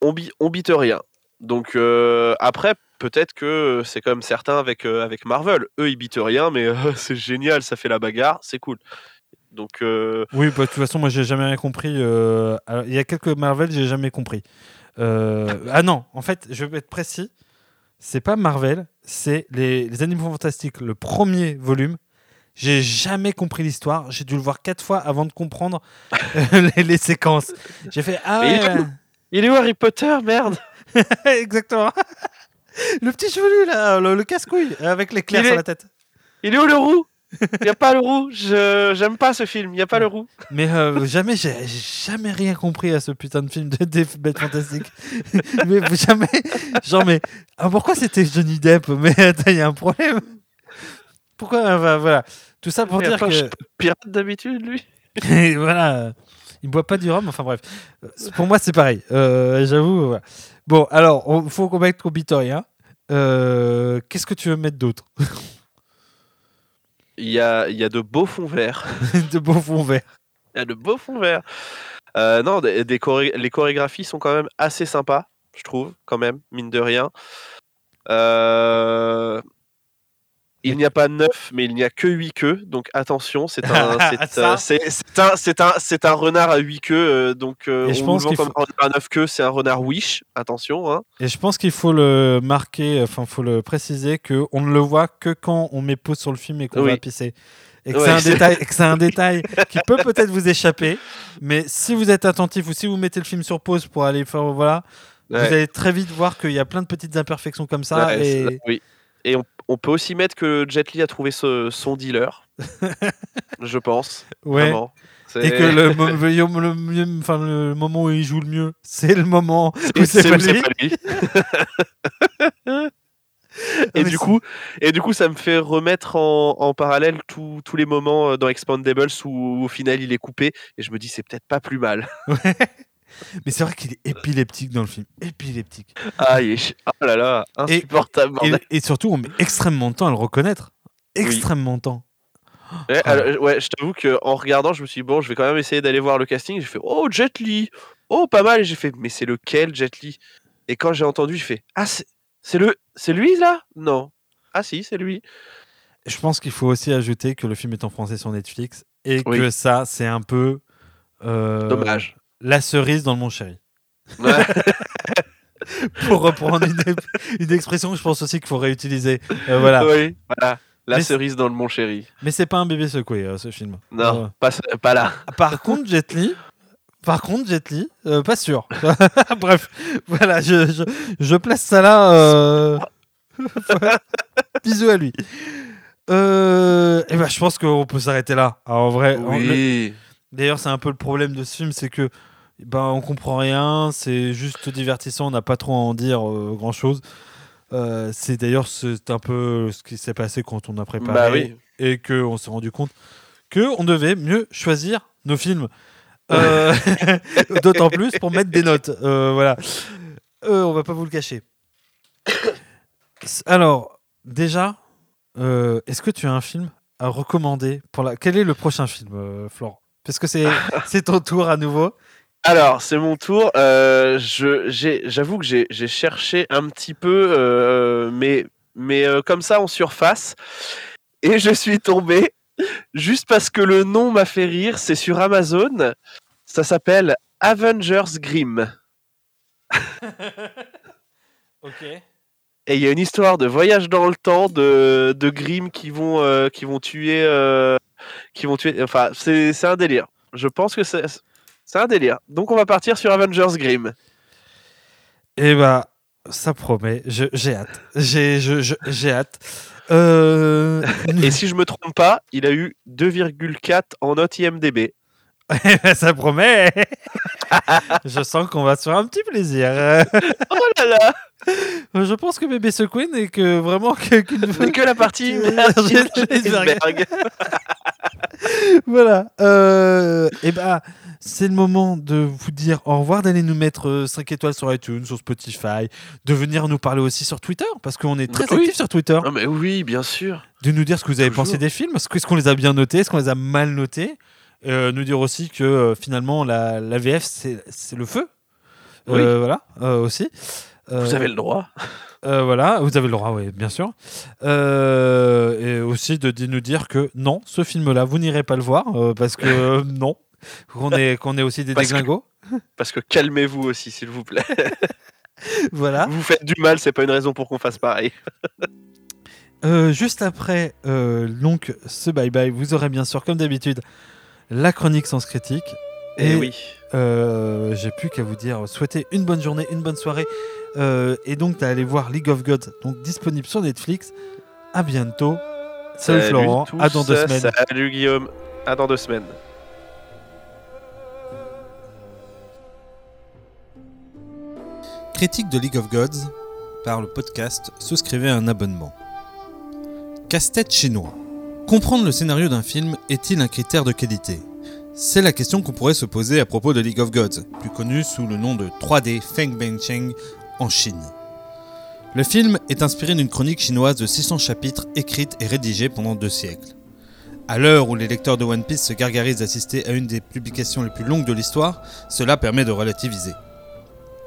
Speaker 2: on, bi- on bite rien. Donc euh, après, peut-être que c'est comme certains avec, euh, avec Marvel. Eux, ils bitent rien, mais *laughs* c'est génial, ça fait la bagarre, c'est cool. Donc
Speaker 1: Oui, bah, de toute façon, moi, j'ai jamais rien compris. Il y a quelques Marvel, j'ai jamais compris. Ah non, en fait, je vais être précis. C'est pas Marvel, c'est les, les Animaux Fantastiques, le premier volume. J'ai jamais compris l'histoire. J'ai dû le voir quatre fois avant de comprendre *laughs* les, les séquences. J'ai fait ah
Speaker 2: Mais il est
Speaker 1: ouais,
Speaker 2: il est où Harry Potter, merde *laughs*
Speaker 1: exactement. *laughs* Le petit chevelu là, le, le casse-couille avec l'éclair
Speaker 2: Il
Speaker 1: sur la tête.
Speaker 2: Il est où le roux? *laughs* Il n'y a pas le roux. Je j'aime pas ce film. Il n'y a pas le roux.
Speaker 1: Mais euh, jamais, j'ai jamais rien compris à ce putain de film de, *laughs* des bêtes fantastiques. *laughs* mais jamais, genre mais ah, pourquoi c'était Johnny Depp Mais attends, il y a un problème. Pourquoi euh, voilà tout ça pour dire que
Speaker 2: pirate d'habitude, lui.
Speaker 1: Et voilà, euh, il boit pas du rhum. Enfin bref, pour moi c'est pareil. Euh, J'avoue. voilà. Bon, alors il faut qu'on mette Bitoria. Euh, Qu'est-ce que tu veux mettre d'autre?
Speaker 2: Il y a, il y a de beaux fonds verts. *laughs*
Speaker 1: de beaux fonds verts
Speaker 2: Il y a de beaux fonds verts. Euh, non, des, des choré- les chorégraphies sont quand même assez sympas, je trouve, quand même, mine de rien. Euh, Il n'y a pas 9, mais il n'y a que 8 queues, donc attention, c'est un, *laughs* c'est, euh, c'est- un, c'est un, un renard à 8 queues, euh, donc euh,
Speaker 1: je
Speaker 2: on
Speaker 1: pense qu'il
Speaker 2: comme
Speaker 1: faut-
Speaker 2: un renard à 9 queues, c'est un renard Wish, attention. Hein.
Speaker 1: Et je pense qu'il faut le marquer, enfin, faut le préciser que on ne le voit que quand on met pause sur le film et qu'on
Speaker 2: Oui.
Speaker 1: va pisser. Et que
Speaker 2: Ouais,
Speaker 1: c'est un
Speaker 2: c'est- *laughs*
Speaker 1: détail, et que c'est un détail qui peut peut-être vous échapper, mais si vous êtes attentif ou si vous mettez le film sur pause pour aller faire, voilà,
Speaker 2: Ouais.
Speaker 1: vous allez très vite voir qu'il y a plein de petites imperfections comme ça.
Speaker 2: Ouais,
Speaker 1: et...
Speaker 2: oui. Et on, on peut aussi mettre que Jet Li a trouvé ce- son dealer, *laughs* je pense.
Speaker 1: Ouais.
Speaker 2: Vraiment.
Speaker 1: Et que le, le, le mieux- enfin, le moment où il joue le mieux, c'est le moment où c'est pas lui.
Speaker 2: pas lui. *laughs*
Speaker 1: mais
Speaker 2: et, du coup, et du coup, ça me fait remettre en, en parallèle tous les moments euh, dans Expandables où au final il est coupé. Et je me dis, c'est peut-être pas plus mal.
Speaker 1: Mais c'est vrai qu'il est épileptique dans le film. Épileptique.
Speaker 2: Ah, il est oh là là, insupportable.
Speaker 1: Et, et surtout, on met extrêmement de temps à le reconnaître. Extrêmement de temps.
Speaker 2: Ouais,
Speaker 1: Ah.
Speaker 2: alors, ouais, je t'avoue qu'en regardant, je me suis dit, bon, je vais quand même essayer d'aller voir le casting. J'ai fait, oh, Jet Li Oh, pas mal. Et j'ai fait, mais c'est lequel Jet Li? Et quand j'ai entendu, j'ai fait, ah, c'est c'est le, c'est lui là? Non. Ah, si, c'est lui.
Speaker 1: Je pense qu'il faut aussi ajouter que le film est en français sur Netflix et
Speaker 2: Oui.
Speaker 1: que ça, c'est un peu euh,
Speaker 2: Dommage.
Speaker 1: La cerise dans le Mon Chéri.
Speaker 2: Ouais. *laughs*
Speaker 1: Pour reprendre une, une expression que je pense aussi qu'il faut réutiliser. Euh, voilà.
Speaker 2: Oui, voilà. La
Speaker 1: Mais
Speaker 2: cerise dans le Mon Chéri.
Speaker 1: Mais c'est pas un bébé secoué, euh, ce film.
Speaker 2: Non,
Speaker 1: Euh,
Speaker 2: pas, pas là. *laughs*
Speaker 1: par contre, Jet Li, Par contre, Jet Li, euh, pas sûr. *laughs* Bref, voilà, je, je, je place ça là. euh. Bisous à lui. Euh, et ben, je pense qu'on peut s'arrêter là. Alors, en vrai,
Speaker 2: Oui.
Speaker 1: D'ailleurs, c'est un peu le problème de ce film, c'est que ben on comprend rien, c'est juste divertissant, on n'a pas trop à en dire grand chose. c'est d'ailleurs c'est un peu ce qui s'est passé quand on a préparé
Speaker 2: Bah oui.
Speaker 1: et que on s'est rendu compte que on devait mieux choisir nos films. *laughs* Euh, *laughs* D'autant plus pour mettre des notes. Euh, voilà. Euh, on va pas vous le cacher. Alors, déjà, euh, est-ce que tu as un film à recommander pour la... Quel est le prochain film, euh, Florent? Parce que c'est *laughs* c'est ton tour à nouveau.
Speaker 2: Alors, c'est mon tour. Euh, J'avoue que j'ai cherché un petit peu, euh, mais, mais euh, comme ça en surface. Et je suis tombé, juste parce que le nom m'a fait rire, c'est sur Amazon. Ça s'appelle Avengers Grimm. *laughs*
Speaker 1: Ok.
Speaker 2: Et il y a une histoire de voyage dans le temps de, de Grimm qui vont, euh, qui vont tuer. Qui vont tuer. Enfin, c'est un délire. Je pense que c'est c'est un délire. Donc, on va partir sur Avengers Grimm.
Speaker 1: Et bah, ça promet. J'ai hâte. J'ai j'ai hâte. Euh... *laughs*
Speaker 2: Et si je me trompe pas, il a eu 2,4 en note IMDB.
Speaker 1: ça promet. *laughs* je sens qu'on va se faire un petit plaisir. *laughs*
Speaker 2: Oh là là
Speaker 1: Je pense que bébé se et que vraiment que-
Speaker 2: que la partie
Speaker 1: Iceberg. *laughs* Voilà. Euh, et bah, c'est le moment de vous dire au revoir, d'aller nous mettre 5 étoiles sur iTunes, sur Spotify, de venir nous parler aussi sur Twitter, parce qu'on est très
Speaker 2: Oui.
Speaker 1: actifs sur Twitter,
Speaker 2: Non mais oui, bien sûr.
Speaker 1: de nous dire ce que vous avez
Speaker 2: Toujours.
Speaker 1: pensé des films, est-ce qu'on les a bien notés, est-ce qu'on les a mal notés, Euh, nous dire aussi que euh, finalement la, la VF c'est le feu.
Speaker 2: Oui.
Speaker 1: Euh, voilà, euh, aussi.
Speaker 2: Vous
Speaker 1: Euh,
Speaker 2: avez le droit.
Speaker 1: euh, voilà, vous avez le droit, oui, bien sûr. Euh, et aussi de, de nous dire que non, ce film-là, vous n'irez pas le voir parce que *laughs* non, qu'on est, qu'on est aussi des
Speaker 2: Parce que-
Speaker 1: déglingos.
Speaker 2: Parce que calmez-vous aussi, s'il vous plaît. *laughs*
Speaker 1: Voilà.
Speaker 2: Vous faites du mal, c'est pas une raison pour qu'on fasse pareil.
Speaker 1: Euh, juste après euh, donc ce bye bye, vous aurez bien sûr, comme d'habitude, la chronique sans critique.
Speaker 2: Et,
Speaker 1: Et
Speaker 2: oui.
Speaker 1: euh, j'ai plus qu'à vous dire, souhaiter une bonne journée, une bonne soirée. Euh, et donc, d'aller voir League of Gods, donc disponible sur Netflix. À bientôt. Salut, Florent,
Speaker 2: tous,
Speaker 1: à dans deux semaines.
Speaker 2: Salut Guillaume, à dans deux semaines.
Speaker 1: Critique de League of Gods par le podcast Souscrivez à un abonnement. Casse-tête chinois. Comprendre le scénario d'un film est-il un critère de qualité? C'est la question qu'on pourrait se poser à propos de League of Gods, plus connu sous le nom de 3D Feng Beng Cheng en Chine. Le film est inspiré d'une chronique chinoise de 600 chapitres écrite et rédigée pendant deux siècles. À l'heure où les lecteurs de One Piece se gargarisent d'assister à une des publications les plus longues de l'histoire, cela permet de relativiser.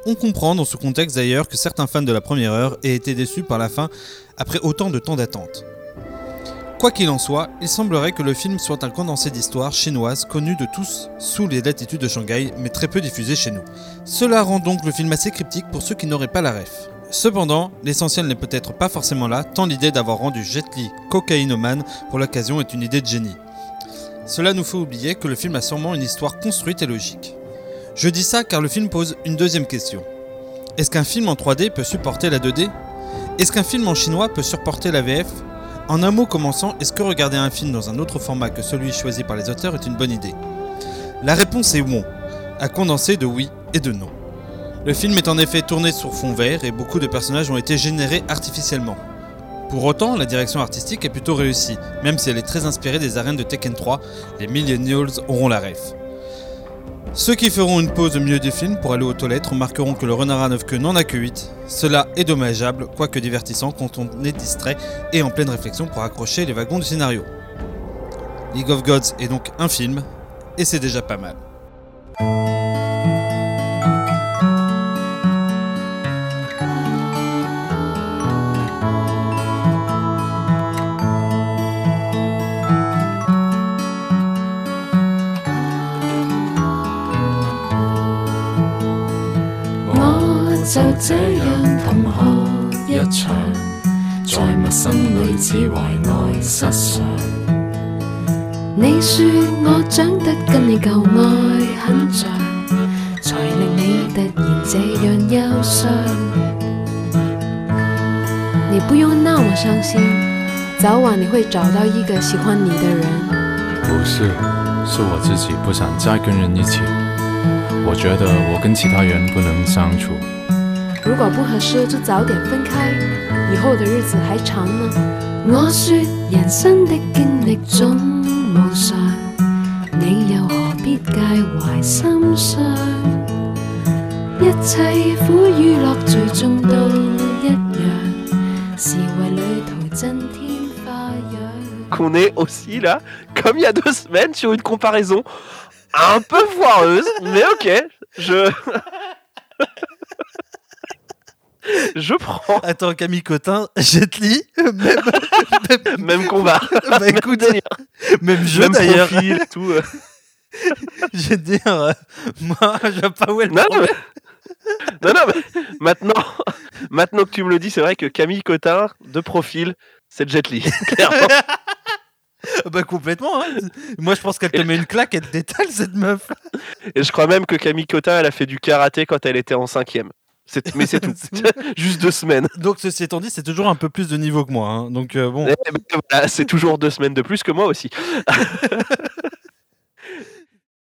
Speaker 1: On comprend dans ce contexte d'ailleurs que certains fans de la première heure aient été déçus par la fin après autant de temps d'attente. Quoi qu'il en soit, il semblerait que le film soit un condensé d'histoires chinoises connues de tous sous les latitudes de Shanghai, mais très peu diffusées chez nous. Cela rend donc le film assez cryptique pour ceux qui n'auraient pas la ref. Cependant, l'essentiel n'est peut-être pas forcément là, tant l'idée d'avoir rendu Jet Li cocaïnomane pour l'occasion est une idée de génie. Cela nous fait oublier que le film a sûrement une histoire construite et logique. Je dis ça car le film pose une deuxième question. Est-ce qu'un film en 3D peut supporter la 2D Est-ce qu'un film en chinois peut supporter la VF En un mot commençant, est-ce que regarder un film dans un autre format que celui choisi par les auteurs est une bonne idée? La réponse est oui, à condenser de oui et de non. Le film est en effet tourné sur fond vert et beaucoup de personnages ont été générés artificiellement. Pour autant, la direction artistique est plutôt réussie, même si elle est très inspirée des arènes de Tekken 3, les millennials auront la ref. Ceux qui feront une pause au milieu du film pour aller aux toilettes remarqueront que le renard à neuf queues n'en a que 8. Cela est dommageable, quoique divertissant quand on est distrait et en pleine réflexion pour accrocher les wagons du scénario. League of Gods est donc un film, et c'est déjà pas mal.
Speaker 7: 就這樣同學一場，在陌生女子懷內失常。你說我長得跟你舊愛很像，才令你突然这样忧伤。你不用那么伤心，早晚你会找到一个喜欢你的人。
Speaker 8: 不是，是我自己不想再跟人一起。我觉得我跟其他人不能相处。
Speaker 7: 如果不合适，就早点分开，以后的日子还长呢。我说人生的经历总无常，你又何必介怀心伤？一切苦与乐最终都一样，是为旅途增添花样。
Speaker 2: Je prends.
Speaker 1: Attends, Camille Cotin, Jet Li, même, même,
Speaker 2: Même combat. *laughs*
Speaker 1: bah, écoute, même jeu
Speaker 2: Même
Speaker 1: d'ailleurs.
Speaker 2: profil, tout. euh. *laughs*
Speaker 1: Je veux dire, euh, moi, je vois pas où est le
Speaker 2: Non, non, mais... non, non, mais maintenant, maintenant que tu me le dis, c'est vrai que Camille Cotin, de profil, c'est Jet Li. *laughs* clairement.
Speaker 1: Bah complètement. hein. Moi, je pense qu'elle te met une claque, elle te détale cette meuf.
Speaker 2: Et je crois même que Camille Cotin, elle a fait du karaté quand elle était en cinquième mais c'est. *laughs* Juste deux semaines.
Speaker 1: Donc, ceci étant dit, c'est toujours un peu plus de niveau que moi. Hein. Donc, euh, bon.
Speaker 2: Eh ben, c'est toujours deux semaines de plus que moi aussi. *laughs*